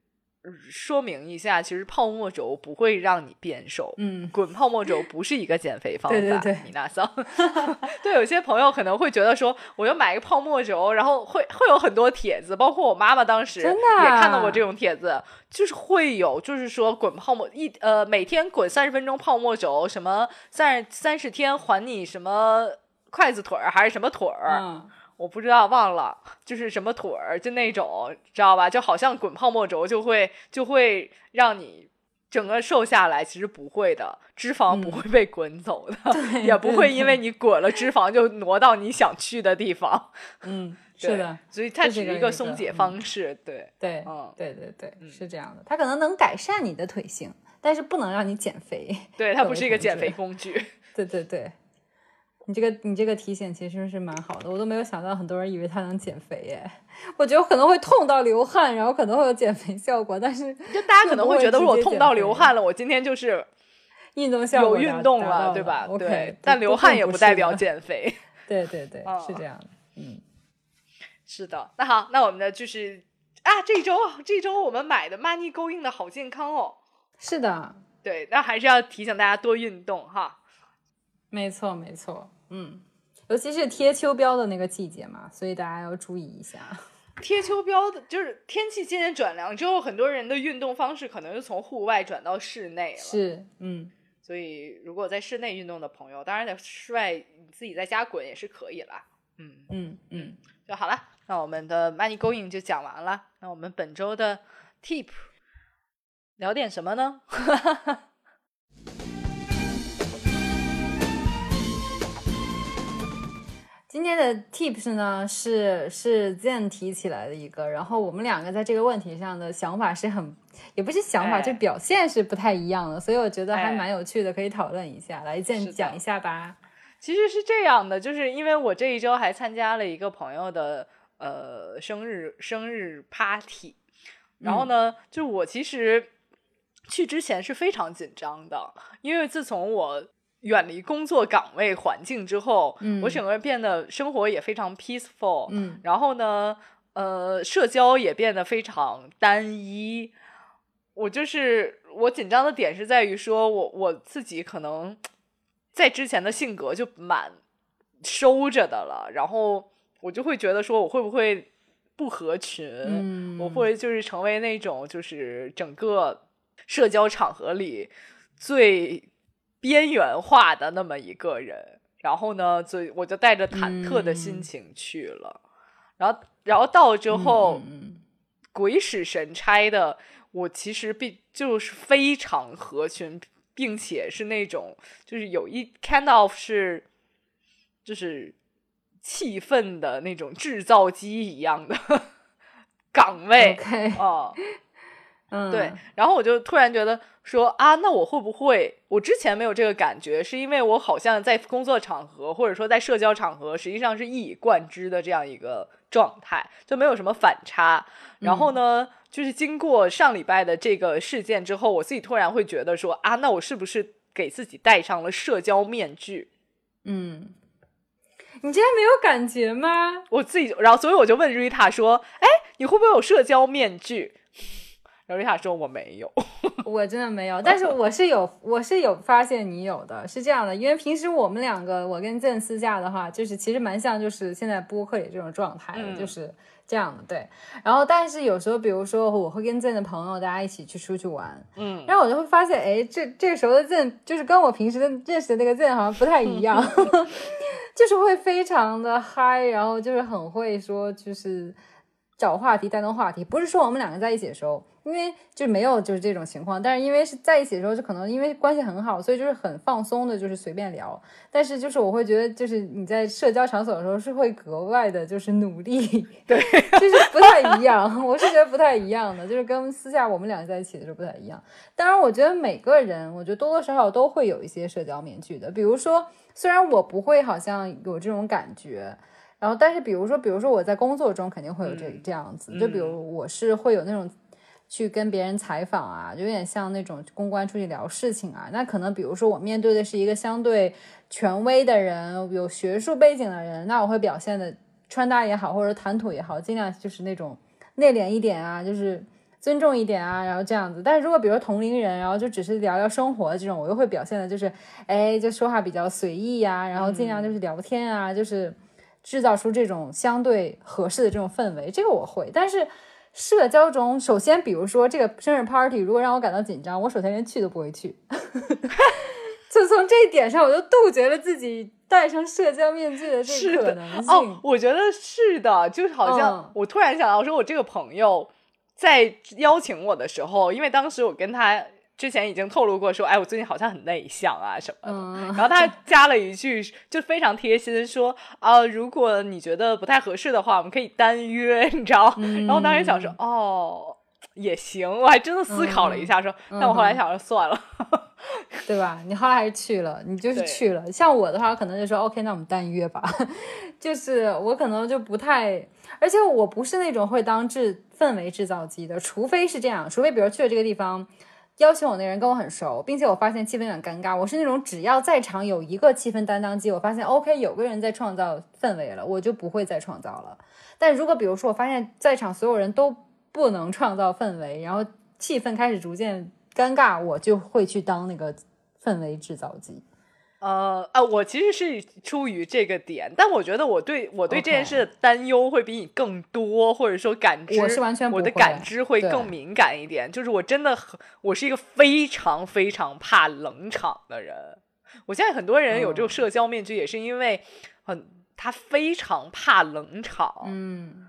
说明一下，其实泡沫轴不会让你变瘦。嗯，滚泡沫轴不是一个减肥方法。对对对，米娜桑。*laughs* 对，有些朋友可能会觉得说，我要买一个泡沫轴，然后会会有很多帖子，包括我妈妈当时也看到过这种帖子，就是会有，就是说滚泡沫一呃每天滚三十分钟泡沫轴，什么三三十天还你什么筷子腿儿还是什么腿儿。我不知道，忘了，就是什么腿儿，就那种，知道吧？就好像滚泡沫轴就会就会让你整个瘦下来，其实不会的，脂肪不会被滚走的，也不会因为你滚了脂肪就挪到你想去的地方。*laughs* 嗯，是的，所以它只是一个松解方式，对对，嗯，对对对，是这样的，它可能能改善你的腿型，但是不能让你减肥。对，它不是一个减肥工具。对对对。你这个你这个提醒其实是蛮好的，我都没有想到很多人以为它能减肥耶。我觉得可能会痛到流汗，然后可能会有减肥效果，但是就大家可能会觉得我痛到流汗了，我今天就是运动效果有运动了，对吧？对，但流汗也不代表减肥。*laughs* 对对对，是这样的。嗯，是的。那好，那我们的就是啊，这周这周我们买的 Money Going 的好健康哦。是的，对，那还是要提醒大家多运动哈。没错，没错。嗯，尤其是贴秋膘的那个季节嘛，所以大家要注意一下。*laughs* 贴秋膘的，就是天气渐渐转凉之后，很多人的运动方式可能就从户外转到室内了。是，嗯，所以如果在室内运动的朋友，当然在室外你自己在家滚也是可以啦。嗯嗯嗯，就好了。那我们的 money going 就讲完了。那我们本周的 tip 聊点什么呢？*laughs* 今天的 tips 呢是是 Zen 提起来的一个，然后我们两个在这个问题上的想法是很，也不是想法，就表现是不太一样的，所以我觉得还蛮有趣的，可以讨论一下。来，Zen 讲一下吧。其实是这样的，就是因为我这一周还参加了一个朋友的呃生日生日 party，然后呢，就我其实去之前是非常紧张的，因为自从我。远离工作岗位环境之后，我整个人变得生活也非常 peaceful。嗯，然后呢，呃，社交也变得非常单一。我就是我紧张的点是在于说，我我自己可能在之前的性格就蛮收着的了，然后我就会觉得说，我会不会不合群？我会就是成为那种就是整个社交场合里最。边缘化的那么一个人，然后呢，所以我就带着忐忑的心情去了，然后，然后到之后，鬼使神差的，我其实并就是非常合群，并且是那种就是有一 kind of 是就是气氛的那种制造机一样的 *laughs* 岗位啊。嗯，对，然后我就突然觉得说啊，那我会不会我之前没有这个感觉，是因为我好像在工作场合或者说在社交场合，实际上是一以贯之的这样一个状态，就没有什么反差。然后呢，就是经过上礼拜的这个事件之后，我自己突然会觉得说啊，那我是不是给自己戴上了社交面具？嗯，你竟然没有感觉吗？我自己，然后所以我就问瑞塔说，哎，你会不会有社交面具？刘丽塔说：“我没有，*laughs* 我真的没有，但是我是有，我是有发现你有的，是这样的，因为平时我们两个，我跟郑私下的话，就是其实蛮像，就是现在播客里这种状态的，就是这样的，对。然后，但是有时候，比如说我会跟郑的朋友大家一起去出去玩，嗯，然后我就会发现，哎，这这个时候的郑，就是跟我平时的认识的那个郑好像不太一样，*laughs* 就是会非常的嗨，然后就是很会说，就是找话题带动话题，不是说我们两个在一起的时候。因为就没有就是这种情况，但是因为是在一起的时候，就可能因为关系很好，所以就是很放松的，就是随便聊。但是就是我会觉得，就是你在社交场所的时候是会格外的，就是努力，*laughs* 对，就是不太一样。我是觉得不太一样的，就是跟私下我们两个在一起的时候不太一样。当然，我觉得每个人，我觉得多多少少都会有一些社交面具的。比如说，虽然我不会好像有这种感觉，然后但是比如说，比如说我在工作中肯定会有这这样子，就比如我是会有那种。去跟别人采访啊，就有点像那种公关出去聊事情啊。那可能比如说我面对的是一个相对权威的人，有学术背景的人，那我会表现的穿搭也好，或者谈吐也好，尽量就是那种内敛一点啊，就是尊重一点啊，然后这样子。但是如果比如说同龄人，然后就只是聊聊生活这种，我又会表现的就是，哎，就说话比较随意呀，然后尽量就是聊天啊，就是制造出这种相对合适的这种氛围，这个我会，但是。社交中，首先，比如说这个生日 party，如果让我感到紧张，我首先连去都不会去。*laughs* 就从这一点上，我就杜绝了自己戴上社交面具的这个可能性。哦，我觉得是的，就好像我突然想到，说我这个朋友在邀请我的时候，因为当时我跟他。之前已经透露过说，哎，我最近好像很内向啊什么的。然后他加了一句，就非常贴心，说啊，如果你觉得不太合适的话，我们可以单约，你知道？然后当时想说，哦，也行。我还真的思考了一下，说，但我后来想说，算了，*laughs* 对吧？你后来还是去了，你就是去了。像我的话，可能就说，OK，那我们单约吧。*laughs* 就是我可能就不太，而且我不是那种会当制氛围制造机的，除非是这样，除非比如去了这个地方。邀请我那人跟我很熟，并且我发现气氛有点尴尬。我是那种只要在场有一个气氛担当机，我发现 OK 有个人在创造氛围了，我就不会再创造了。但如果比如说我发现在场所有人都不能创造氛围，然后气氛开始逐渐尴尬，我就会去当那个氛围制造机。呃啊，我其实是出于这个点，但我觉得我对我对这件事的担忧会比你更多，或者说感知，我是完全我的感知会更敏感一点。就是我真的很，我是一个非常非常怕冷场的人。我现在很多人有这种社交面具，也是因为很他非常怕冷场。嗯，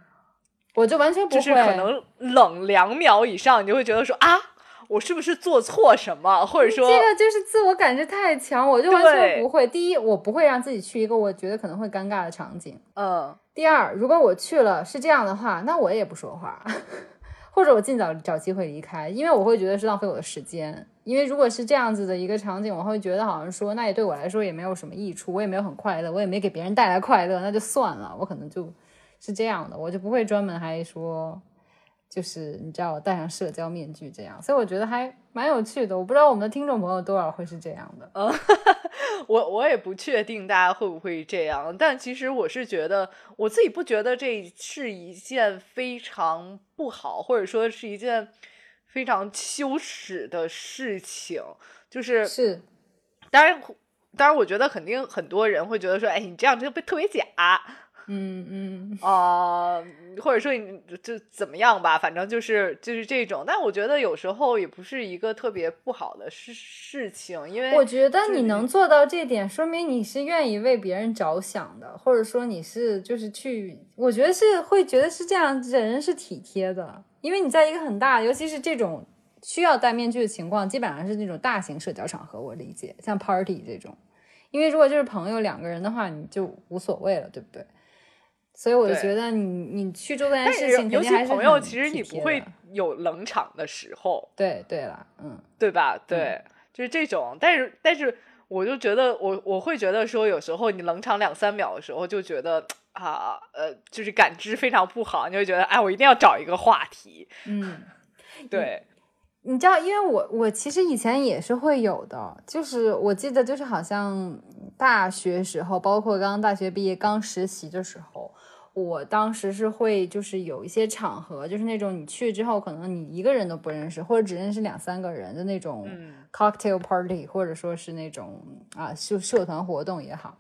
我就完全不会，就是可能冷两秒以上，你就会觉得说啊。我是不是做错什么，或者说这个就是自我感觉太强，我就完全不会。第一，我不会让自己去一个我觉得可能会尴尬的场景。嗯。第二，如果我去了是这样的话，那我也不说话，*laughs* 或者我尽早找机会离开，因为我会觉得是浪费我的时间。因为如果是这样子的一个场景，我会觉得好像说那也对我来说也没有什么益处，我也没有很快乐，我也没给别人带来快乐，那就算了。我可能就是这样的，我就不会专门还说。就是你知道，戴上社交面具这样，所以我觉得还蛮有趣的。我不知道我们的听众朋友多少会是这样的。*laughs* 嗯，我我也不确定大家会不会这样，但其实我是觉得，我自己不觉得这是一件非常不好，或者说是一件非常羞耻的事情。就是是，当然，当然，我觉得肯定很多人会觉得说，哎，你这样就被特别假。嗯嗯 *laughs* 啊，或者说你就怎么样吧，反正就是就是这种。但我觉得有时候也不是一个特别不好的事事情，因为我觉得你能做到这点，说明你是愿意为别人着想的，或者说你是就是去，我觉得是会觉得是这样，人是体贴的。因为你在一个很大，尤其是这种需要戴面具的情况，基本上是那种大型社交场合，我理解像 party 这种。因为如果就是朋友两个人的话，你就无所谓了，对不对？所以我就觉得你你去做这件事情，尤其朋友，其实你不会有冷场的时候。对对了，嗯，对吧？对，就是这种。但是但是，我就觉得我我会觉得说，有时候你冷场两三秒的时候，就觉得啊呃，就是感知非常不好，你就觉得哎，我一定要找一个话题。嗯，*laughs* 对。你知道，因为我我其实以前也是会有的，就是我记得就是好像大学时候，包括刚刚大学毕业刚实习的时候。我当时是会，就是有一些场合，就是那种你去之后，可能你一个人都不认识，或者只认识两三个人的那种 cocktail party，或者说是那种啊社社团活动也好。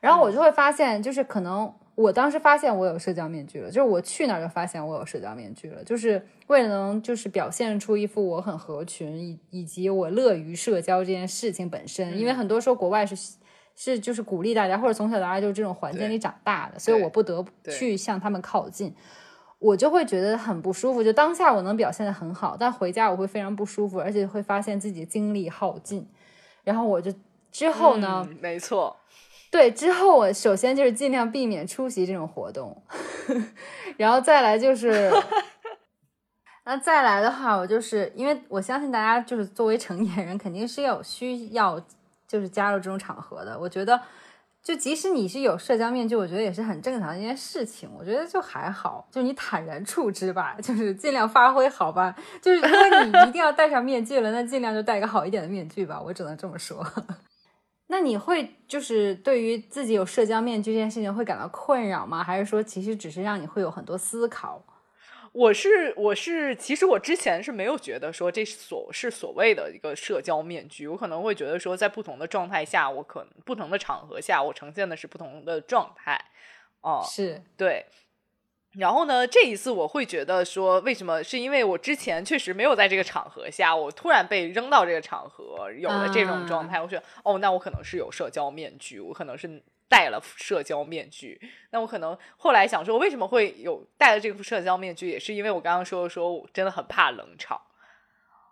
然后我就会发现，就是可能我当时发现我有社交面具了，就是我去哪儿就发现我有社交面具了，就是为了能就是表现出一副我很合群，以以及我乐于社交这件事情本身，因为很多时候国外是。是，就是鼓励大家，或者从小到大就是这种环境里长大的，所以我不得不去向他们靠近，我就会觉得很不舒服。就当下我能表现的很好，但回家我会非常不舒服，而且会发现自己精力耗尽。然后我就之后呢，没错，对，之后我首先就是尽量避免出席这种活动，*laughs* 然后再来就是，*laughs* 那再来的话，我就是因为我相信大家就是作为成年人，肯定是有需要。就是加入这种场合的，我觉得就即使你是有社交面具，我觉得也是很正常的一件事情。我觉得就还好，就你坦然处之吧，就是尽量发挥好吧。就是如果你 *laughs* 一定要戴上面具了，那尽量就戴一个好一点的面具吧。我只能这么说。*laughs* 那你会就是对于自己有社交面具这件事情会感到困扰吗？还是说其实只是让你会有很多思考？我是我是，其实我之前是没有觉得说这所是所谓的一个社交面具，我可能会觉得说在不同的状态下，我可能不同的场合下，我呈现的是不同的状态。哦，是对。然后呢，这一次我会觉得说，为什么？是因为我之前确实没有在这个场合下，我突然被扔到这个场合，有了这种状态，我觉得哦，那我可能是有社交面具，我可能是。戴了社交面具，那我可能后来想说，我为什么会有戴了这副社交面具，也是因为我刚刚说说，我真的很怕冷场，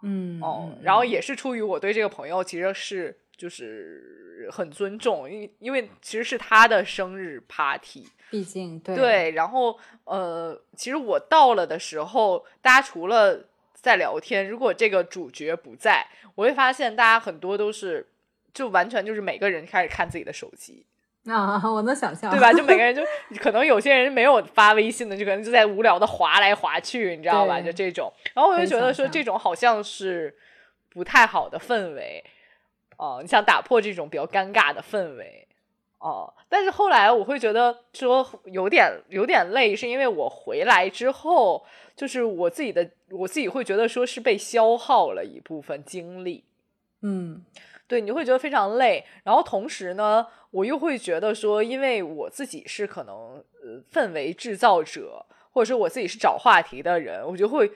嗯哦，然后也是出于我对这个朋友其实是就是很尊重，因因为其实是他的生日 party，毕竟对。对，然后呃，其实我到了的时候，大家除了在聊天，如果这个主角不在，我会发现大家很多都是就完全就是每个人开始看自己的手机。*laughs* 啊，我能想象，对吧？就每个人 *laughs* 就可能有些人没有发微信的，就可能就在无聊的划来划去，你知道吧？就这种，然后我就觉得说这种好像是不太好的氛围哦，你想打破这种比较尴尬的氛围哦。但是后来我会觉得说有点有点累，是因为我回来之后，就是我自己的我自己会觉得说是被消耗了一部分精力，嗯。对，你会觉得非常累，然后同时呢，我又会觉得说，因为我自己是可能呃氛围制造者，或者说我自己是找话题的人，我就会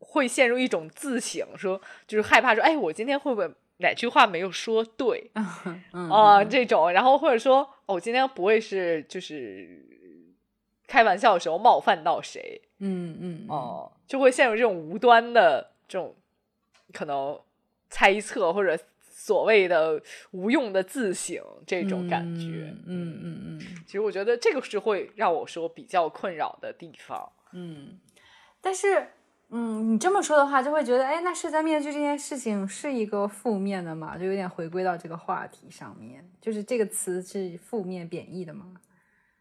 会陷入一种自省，说就是害怕说，哎，我今天会不会哪句话没有说对 *laughs* 啊？这种，然后或者说，我今天不会是就是开玩笑的时候冒犯到谁？嗯嗯哦，就会陷入这种无端的这种可能猜测或者。所谓的无用的自省这种感觉，嗯嗯嗯，其实我觉得这个是会让我说比较困扰的地方，嗯，但是，嗯，你这么说的话，就会觉得，哎，那社交面具这件事情是一个负面的嘛？就有点回归到这个话题上面，就是这个词是负面贬义的吗？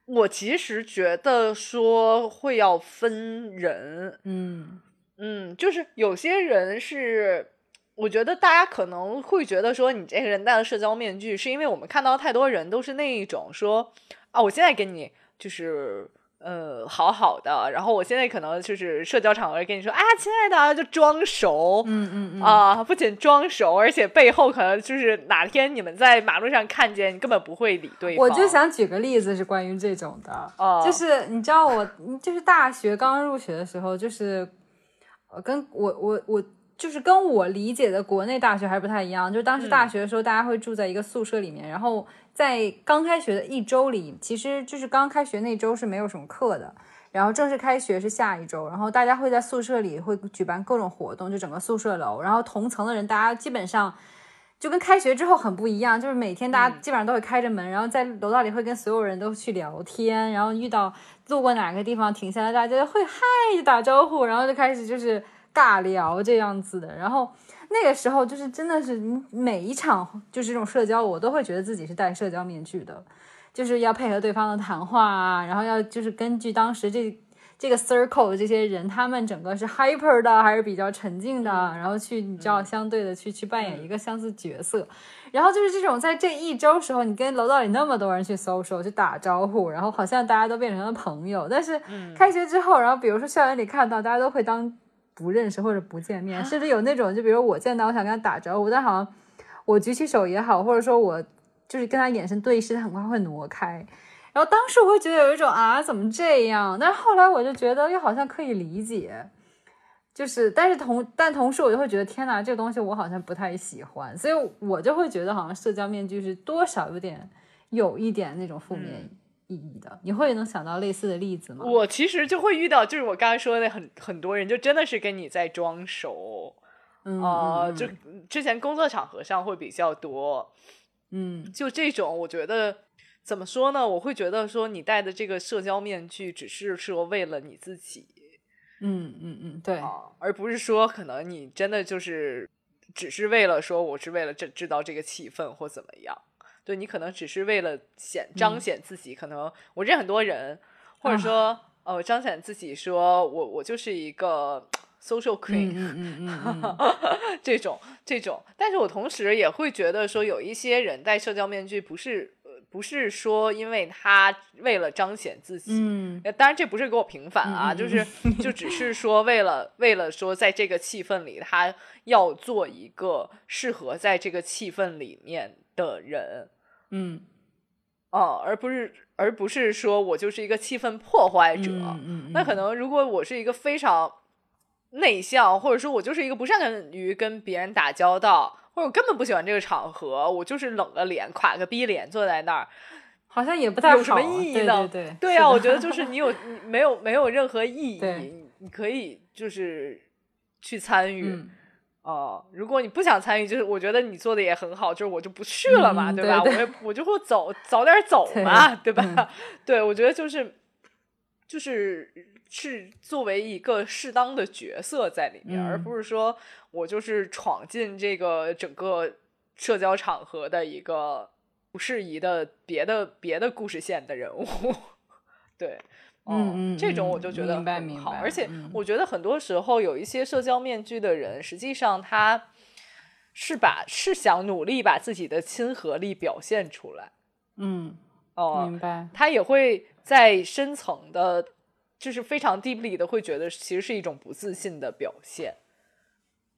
我其实觉得说会要分人，嗯嗯，就是有些人是。我觉得大家可能会觉得说，你这个人戴了社交面具，是因为我们看到太多人都是那一种说，啊，我现在跟你就是呃好好的，然后我现在可能就是社交场合跟你说，啊，亲爱的，就装熟，嗯嗯嗯，啊，不仅装熟，而且背后可能就是哪天你们在马路上看见，你根本不会理对方。我就想举个例子，是关于这种的，就是你知道我，就是大学刚入学的时候，就是呃，跟我我我。就是跟我理解的国内大学还是不太一样。就是当时大学的时候，大家会住在一个宿舍里面，然后在刚开学的一周里，其实就是刚开学那周是没有什么课的，然后正式开学是下一周，然后大家会在宿舍里会举办各种活动，就整个宿舍楼，然后同层的人大家基本上就跟开学之后很不一样，就是每天大家基本上都会开着门，然后在楼道里会跟所有人都去聊天，然后遇到路过哪个地方停下来，大家会嗨打招呼，然后就开始就是。尬聊这样子的，然后那个时候就是真的是每一场就是这种社交，我都会觉得自己是戴社交面具的，就是要配合对方的谈话啊，然后要就是根据当时这这个 circle 的这些人，他们整个是 hyper 的还是比较沉静的，然后去你知道相对的去去扮演一个相似角色，然后就是这种在这一周时候，你跟楼道里那么多人去 social 去打招呼，然后好像大家都变成了朋友，但是开学之后，然后比如说校园里看到大家都会当。不认识或者不见面，甚至有那种，就比如我见到我想跟他打招呼，但好像我举起手也好，或者说我就是跟他眼神对视，他很快会挪开。然后当时我会觉得有一种啊，怎么这样？但是后来我就觉得又好像可以理解，就是但是同但同时我就会觉得天哪，这个东西我好像不太喜欢，所以我就会觉得好像社交面具是多少有点有一点那种负面。意义的，你会能想到类似的例子吗？我其实就会遇到，就是我刚才说的很很多人，就真的是跟你在装熟，啊，就之前工作场合上会比较多，嗯，就这种，我觉得怎么说呢？我会觉得说你戴的这个社交面具，只是说为了你自己，嗯嗯嗯，对，而不是说可能你真的就是只是为了说我是为了这制造这个气氛或怎么样。对你可能只是为了显彰显自己，可能我认很多人，或者说呃彰显自己，说我我就是一个 social queen，*laughs* 这种这种，但是我同时也会觉得说，有一些人戴社交面具不是。不是说因为他为了彰显自己，嗯，当然这不是给我平反啊，就是就只是说为了为了说在这个气氛里，他要做一个适合在这个气氛里面的人，嗯，哦，而不是而不是说我就是一个气氛破坏者，嗯，那可能如果我是一个非常内向，或者说我就是一个不善于跟别人打交道。或者我根本不喜欢这个场合，我就是冷个脸、垮个逼脸坐在那儿，好像也不太有什么意义呢？对对对啊，我觉得就是 *laughs* 你有没有没有任何意义，你你可以就是去参与哦。如果你不想参与，就是我觉得你做的也很好，就是我就不去了嘛，对吧？我也我就会走早点走嘛，*laughs* 对吧？*laughs* 对，我觉得就是就是。是作为一个适当的角色在里面，而不是说我就是闯进这个整个社交场合的一个不适宜的别的别的故事线的人物。*laughs* 对，嗯嗯，这种我就觉得很好。而且我觉得很多时候有一些社交面具的人，实际上他是把是想努力把自己的亲和力表现出来。嗯，哦，明白。他也会在深层的。就是非常 deeply 的会觉得，其实是一种不自信的表现。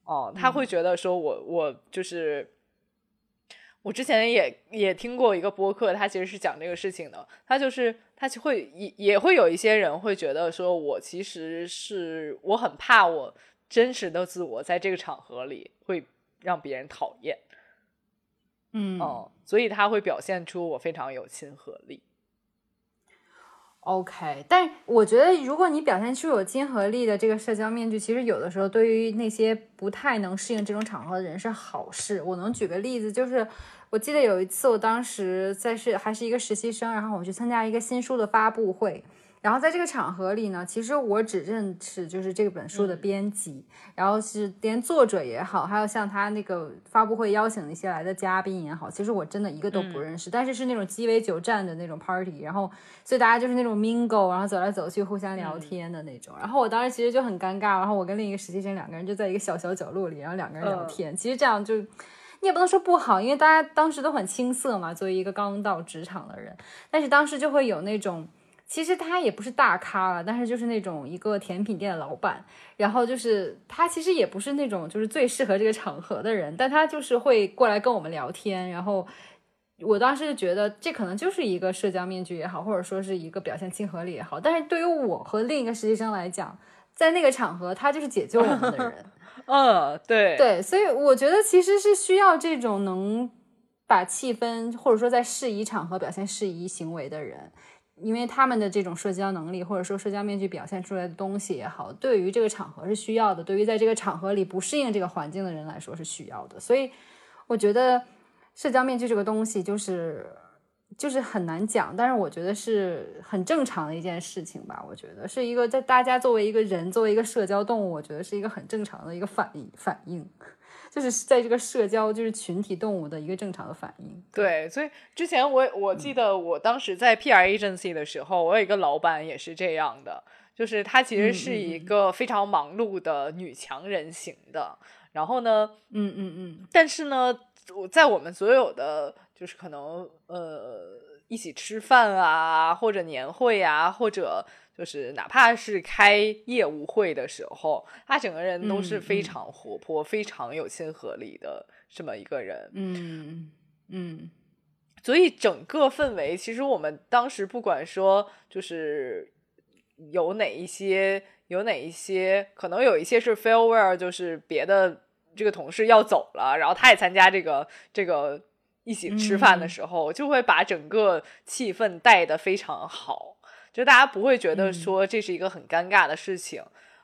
哦，他会觉得说，我我就是，我之前也也听过一个播客，他其实是讲这个事情的。他就是他会也也会有一些人会觉得说，我其实是我很怕我真实的自我在这个场合里会让别人讨厌。嗯，哦，所以他会表现出我非常有亲和力。OK，但我觉得，如果你表现出有亲和力的这个社交面具，其实有的时候对于那些不太能适应这种场合的人是好事。我能举个例子，就是我记得有一次，我当时在是还是一个实习生，然后我去参加一个新书的发布会。然后在这个场合里呢，其实我只认识就是这本书的编辑，然后是连作者也好，还有像他那个发布会邀请的一些来的嘉宾也好，其实我真的一个都不认识。但是是那种鸡尾酒站的那种 party，然后所以大家就是那种 mingle，然后走来走去互相聊天的那种。然后我当时其实就很尴尬，然后我跟另一个实习生两个人就在一个小小角落里，然后两个人聊天。其实这样就你也不能说不好，因为大家当时都很青涩嘛，作为一个刚到职场的人，但是当时就会有那种。其实他也不是大咖了，但是就是那种一个甜品店的老板，然后就是他其实也不是那种就是最适合这个场合的人，但他就是会过来跟我们聊天，然后我当时就觉得这可能就是一个社交面具也好，或者说是一个表现亲和力也好，但是对于我和另一个实习生来讲，在那个场合他就是解救我们的人，*laughs* 嗯，对对，所以我觉得其实是需要这种能把气氛或者说在适宜场合表现适宜行为的人。因为他们的这种社交能力，或者说社交面具表现出来的东西也好，对于这个场合是需要的，对于在这个场合里不适应这个环境的人来说是需要的。所以，我觉得社交面具这个东西就是就是很难讲，但是我觉得是很正常的一件事情吧。我觉得是一个在大家作为一个人，作为一个社交动物，我觉得是一个很正常的一个反应反应。就是在这个社交，就是群体动物的一个正常的反应。对，所以之前我我记得我当时在 PR agency 的时候，我有一个老板也是这样的，就是她其实是一个非常忙碌的女强人型的。然后呢，嗯嗯嗯，但是呢，我在我们所有的就是可能呃一起吃饭啊，或者年会啊，或者。就是哪怕是开业务会的时候，他整个人都是非常活泼、非常有亲和力的这么一个人。嗯嗯，所以整个氛围，其实我们当时不管说，就是有哪一些，有哪一些，可能有一些是 farewell，就是别的这个同事要走了，然后他也参加这个这个一起吃饭的时候，就会把整个气氛带的非常好。就大家不会觉得说这是一个很尴尬的事情，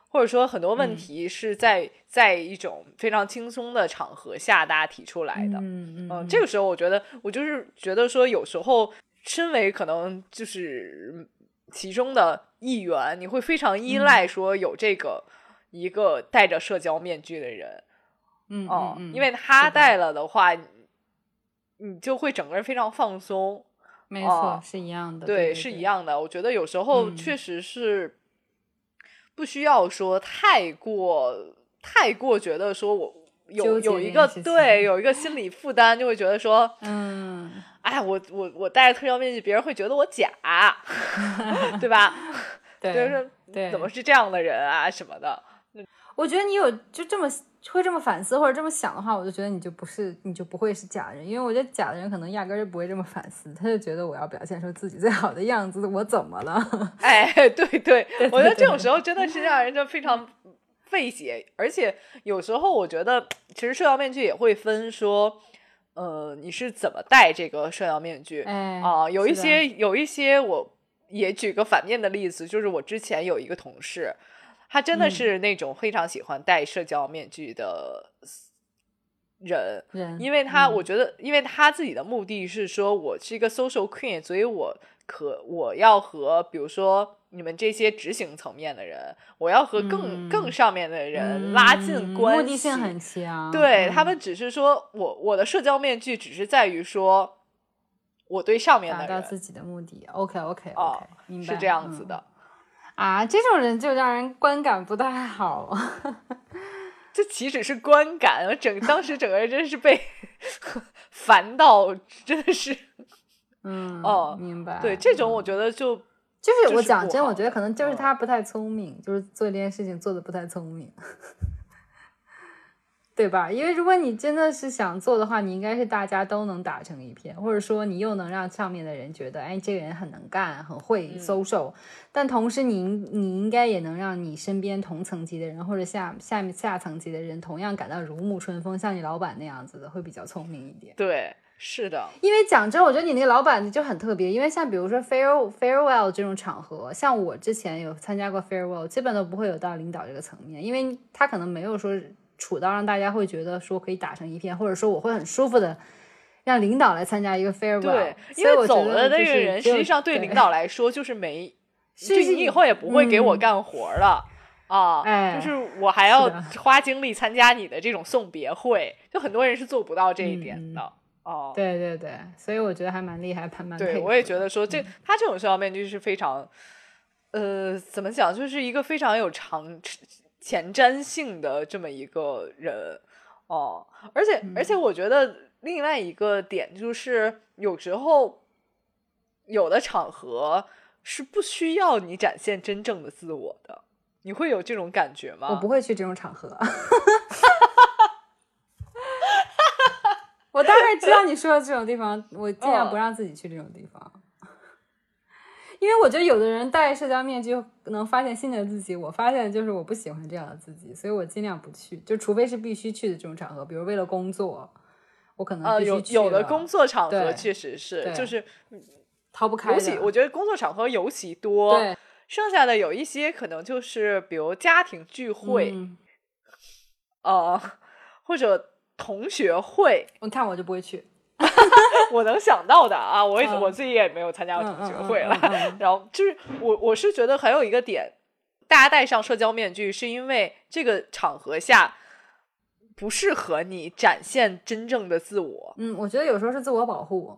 或者说很多问题是在在一种非常轻松的场合下大家提出来的。嗯嗯，这个时候我觉得我就是觉得说有时候身为可能就是其中的一员，你会非常依赖说有这个一个戴着社交面具的人。嗯嗯，因为他戴了的话。你就会整个人非常放松。没错，是一样的。对，是一样的。我觉得有时候确实是不需要说太过太过觉得说我有有一个对有一个心理负担，就会觉得说 *laughs* 嗯，哎，我我我戴着特效面具，别人会觉得我假，*laughs* 对吧？*laughs* 对，就是对，怎么是这样的人啊什么的？我觉得你有就这么会这么反思或者这么想的话，我就觉得你就不是你就不会是假人，因为我觉得假的人可能压根儿就不会这么反思，他就觉得我要表现出自己最好的样子，我怎么了？*laughs* 哎，*laughs* 对对，我觉得这种时候真的是让人就非常费解，而且有时候我觉得其实社交面具也会分说，呃，你是怎么戴这个社交面具？啊，有一些有一些，我也举个反面的例子，就是我之前有一个同事。他真的是那种非常喜欢戴社交面具的人，因为他我觉得，因为他自己的目的是说，我是一个 social queen，所以我可我要和比如说你们这些执行层面的人，我要和更更上面的人拉近关系，目的性很强。对他们只是说我我的社交面具只是在于说我对上面的达到自己的目的。OK OK OK，是这样子的。啊，这种人就让人观感不太好。这岂止是观感，我整当时整个人真是被 *laughs* 烦到，真的是。嗯，哦，明白。对，这种我觉得就就是我讲真，我觉得可能就是他不太聪明，就是做这件事情做的不太聪明。对吧？因为如果你真的是想做的话，你应该是大家都能打成一片，或者说你又能让上面的人觉得，哎，这个人很能干，很会 social，但同时你你应该也能让你身边同层级的人或者下下面下层级的人同样感到如沐春风，像你老板那样子的，会比较聪明一点。对，是的。因为讲真，我觉得你那个老板就很特别，因为像比如说 fare farewell 这种场合，像我之前有参加过 farewell，基本都不会有到领导这个层面，因为他可能没有说。处到让大家会觉得说可以打成一片，或者说我会很舒服的让领导来参加一个 farewell。对，因为走了那个人，实际上对领导来说就是没，*laughs* 就你以后也不会给我干活了 *laughs* 啊。就是我还要花精力参加你的这种送别会，就很多人是做不到这一点的哦。对对对，所以我觉得还蛮厉害，还蛮。对，我也觉得说这他这种社交面具是非常，呃，怎么讲，就是一个非常有长。前瞻性的这么一个人哦，而且而且，我觉得另外一个点就是，有时候有的场合是不需要你展现真正的自我的，你会有这种感觉吗？我不会去这种场合，*laughs* 我大概知道你说的这种地方，我尽量不让自己去这种地方。因为我觉得有的人戴社交面具能发现新的自己，我发现就是我不喜欢这样的自己，所以我尽量不去，就除非是必须去的这种场合，比如为了工作，我可能呃有有的工作场合确实是就是逃不开，尤其我觉得工作场合尤其多，剩下的有一些可能就是比如家庭聚会，呃或者同学会，你看我就不会去。*laughs* 我能想到的啊，我也我自己也没有参加过同学会了。*laughs* 然后就是我我是觉得还有一个点，大家戴上社交面具是因为这个场合下不适合你展现真正的自我。嗯，我觉得有时候是自我保护。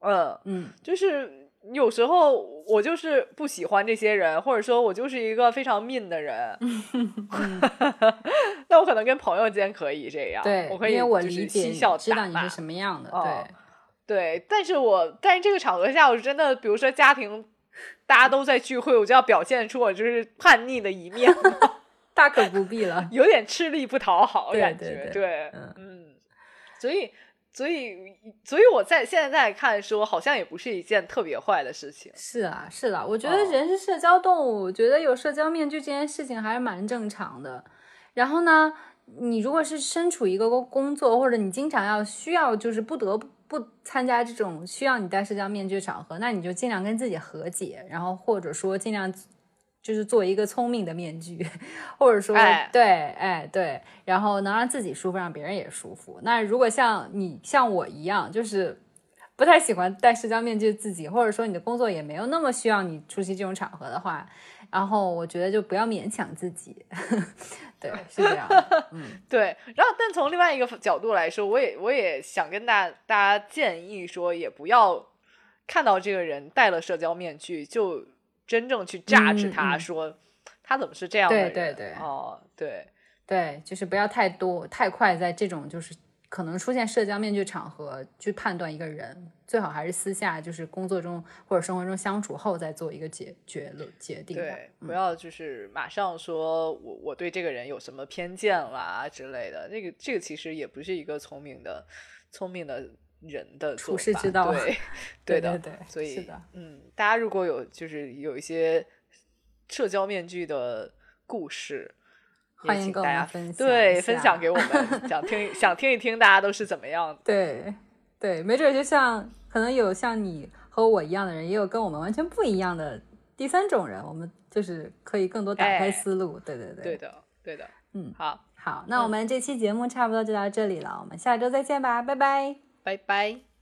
嗯嗯，就是有时候我就是不喜欢这些人，或者说我就是一个非常 mean 的人。*laughs* *laughs* 那我可能跟朋友间可以这样，对，我可以因为我理解知道你是什么样的，对。对，但是我但是这个场合下，我真的，比如说家庭，大家都在聚会，我就要表现出我就是叛逆的一面，*laughs* 大可不必了，*laughs* 有点吃力不讨好 *laughs* 感觉，对，嗯，所以所以所以我在现在看说，好像也不是一件特别坏的事情。是啊，是的，我觉得人是社交动物，我觉得有社交面具这件事情还是蛮正常的。然后呢，你如果是身处一个工工作，或者你经常要需要，就是不得不。不参加这种需要你戴社交面具的场合，那你就尽量跟自己和解，然后或者说尽量就是做一个聪明的面具，*laughs* 或者说对，哎对，然后能让自己舒服，让别人也舒服。那如果像你像我一样，就是不太喜欢戴社交面具自己，或者说你的工作也没有那么需要你出席这种场合的话，然后我觉得就不要勉强自己。*laughs* 对，是这样。嗯，*laughs* 对。然后，但从另外一个角度来说，我也我也想跟大大家建议说，也不要看到这个人戴了社交面具，就真正去榨制他，说他怎么是这样的人？对对对。哦，对对，就是不要太多太快在这种就是可能出现社交面具场合去判断一个人。最好还是私下，就是工作中或者生活中相处后再做一个决决论决定。对，不要就是马上说我我对这个人有什么偏见啦之类的。这个这个其实也不是一个聪明的聪明的人的处事之道。对 *laughs* 对的对，所以是的，嗯，大家如果有就是有一些社交面具的故事，欢迎跟大家分享，对，分享给我们，想听想听一听大家都是怎么样的。*laughs* 对。对，没准就像可能有像你和我一样的人，也有跟我们完全不一样的第三种人，我们就是可以更多打开思路。对对对，对的，对的。嗯，好，好，那我们这期节目差不多就到这里了，我们下周再见吧，拜拜，拜拜。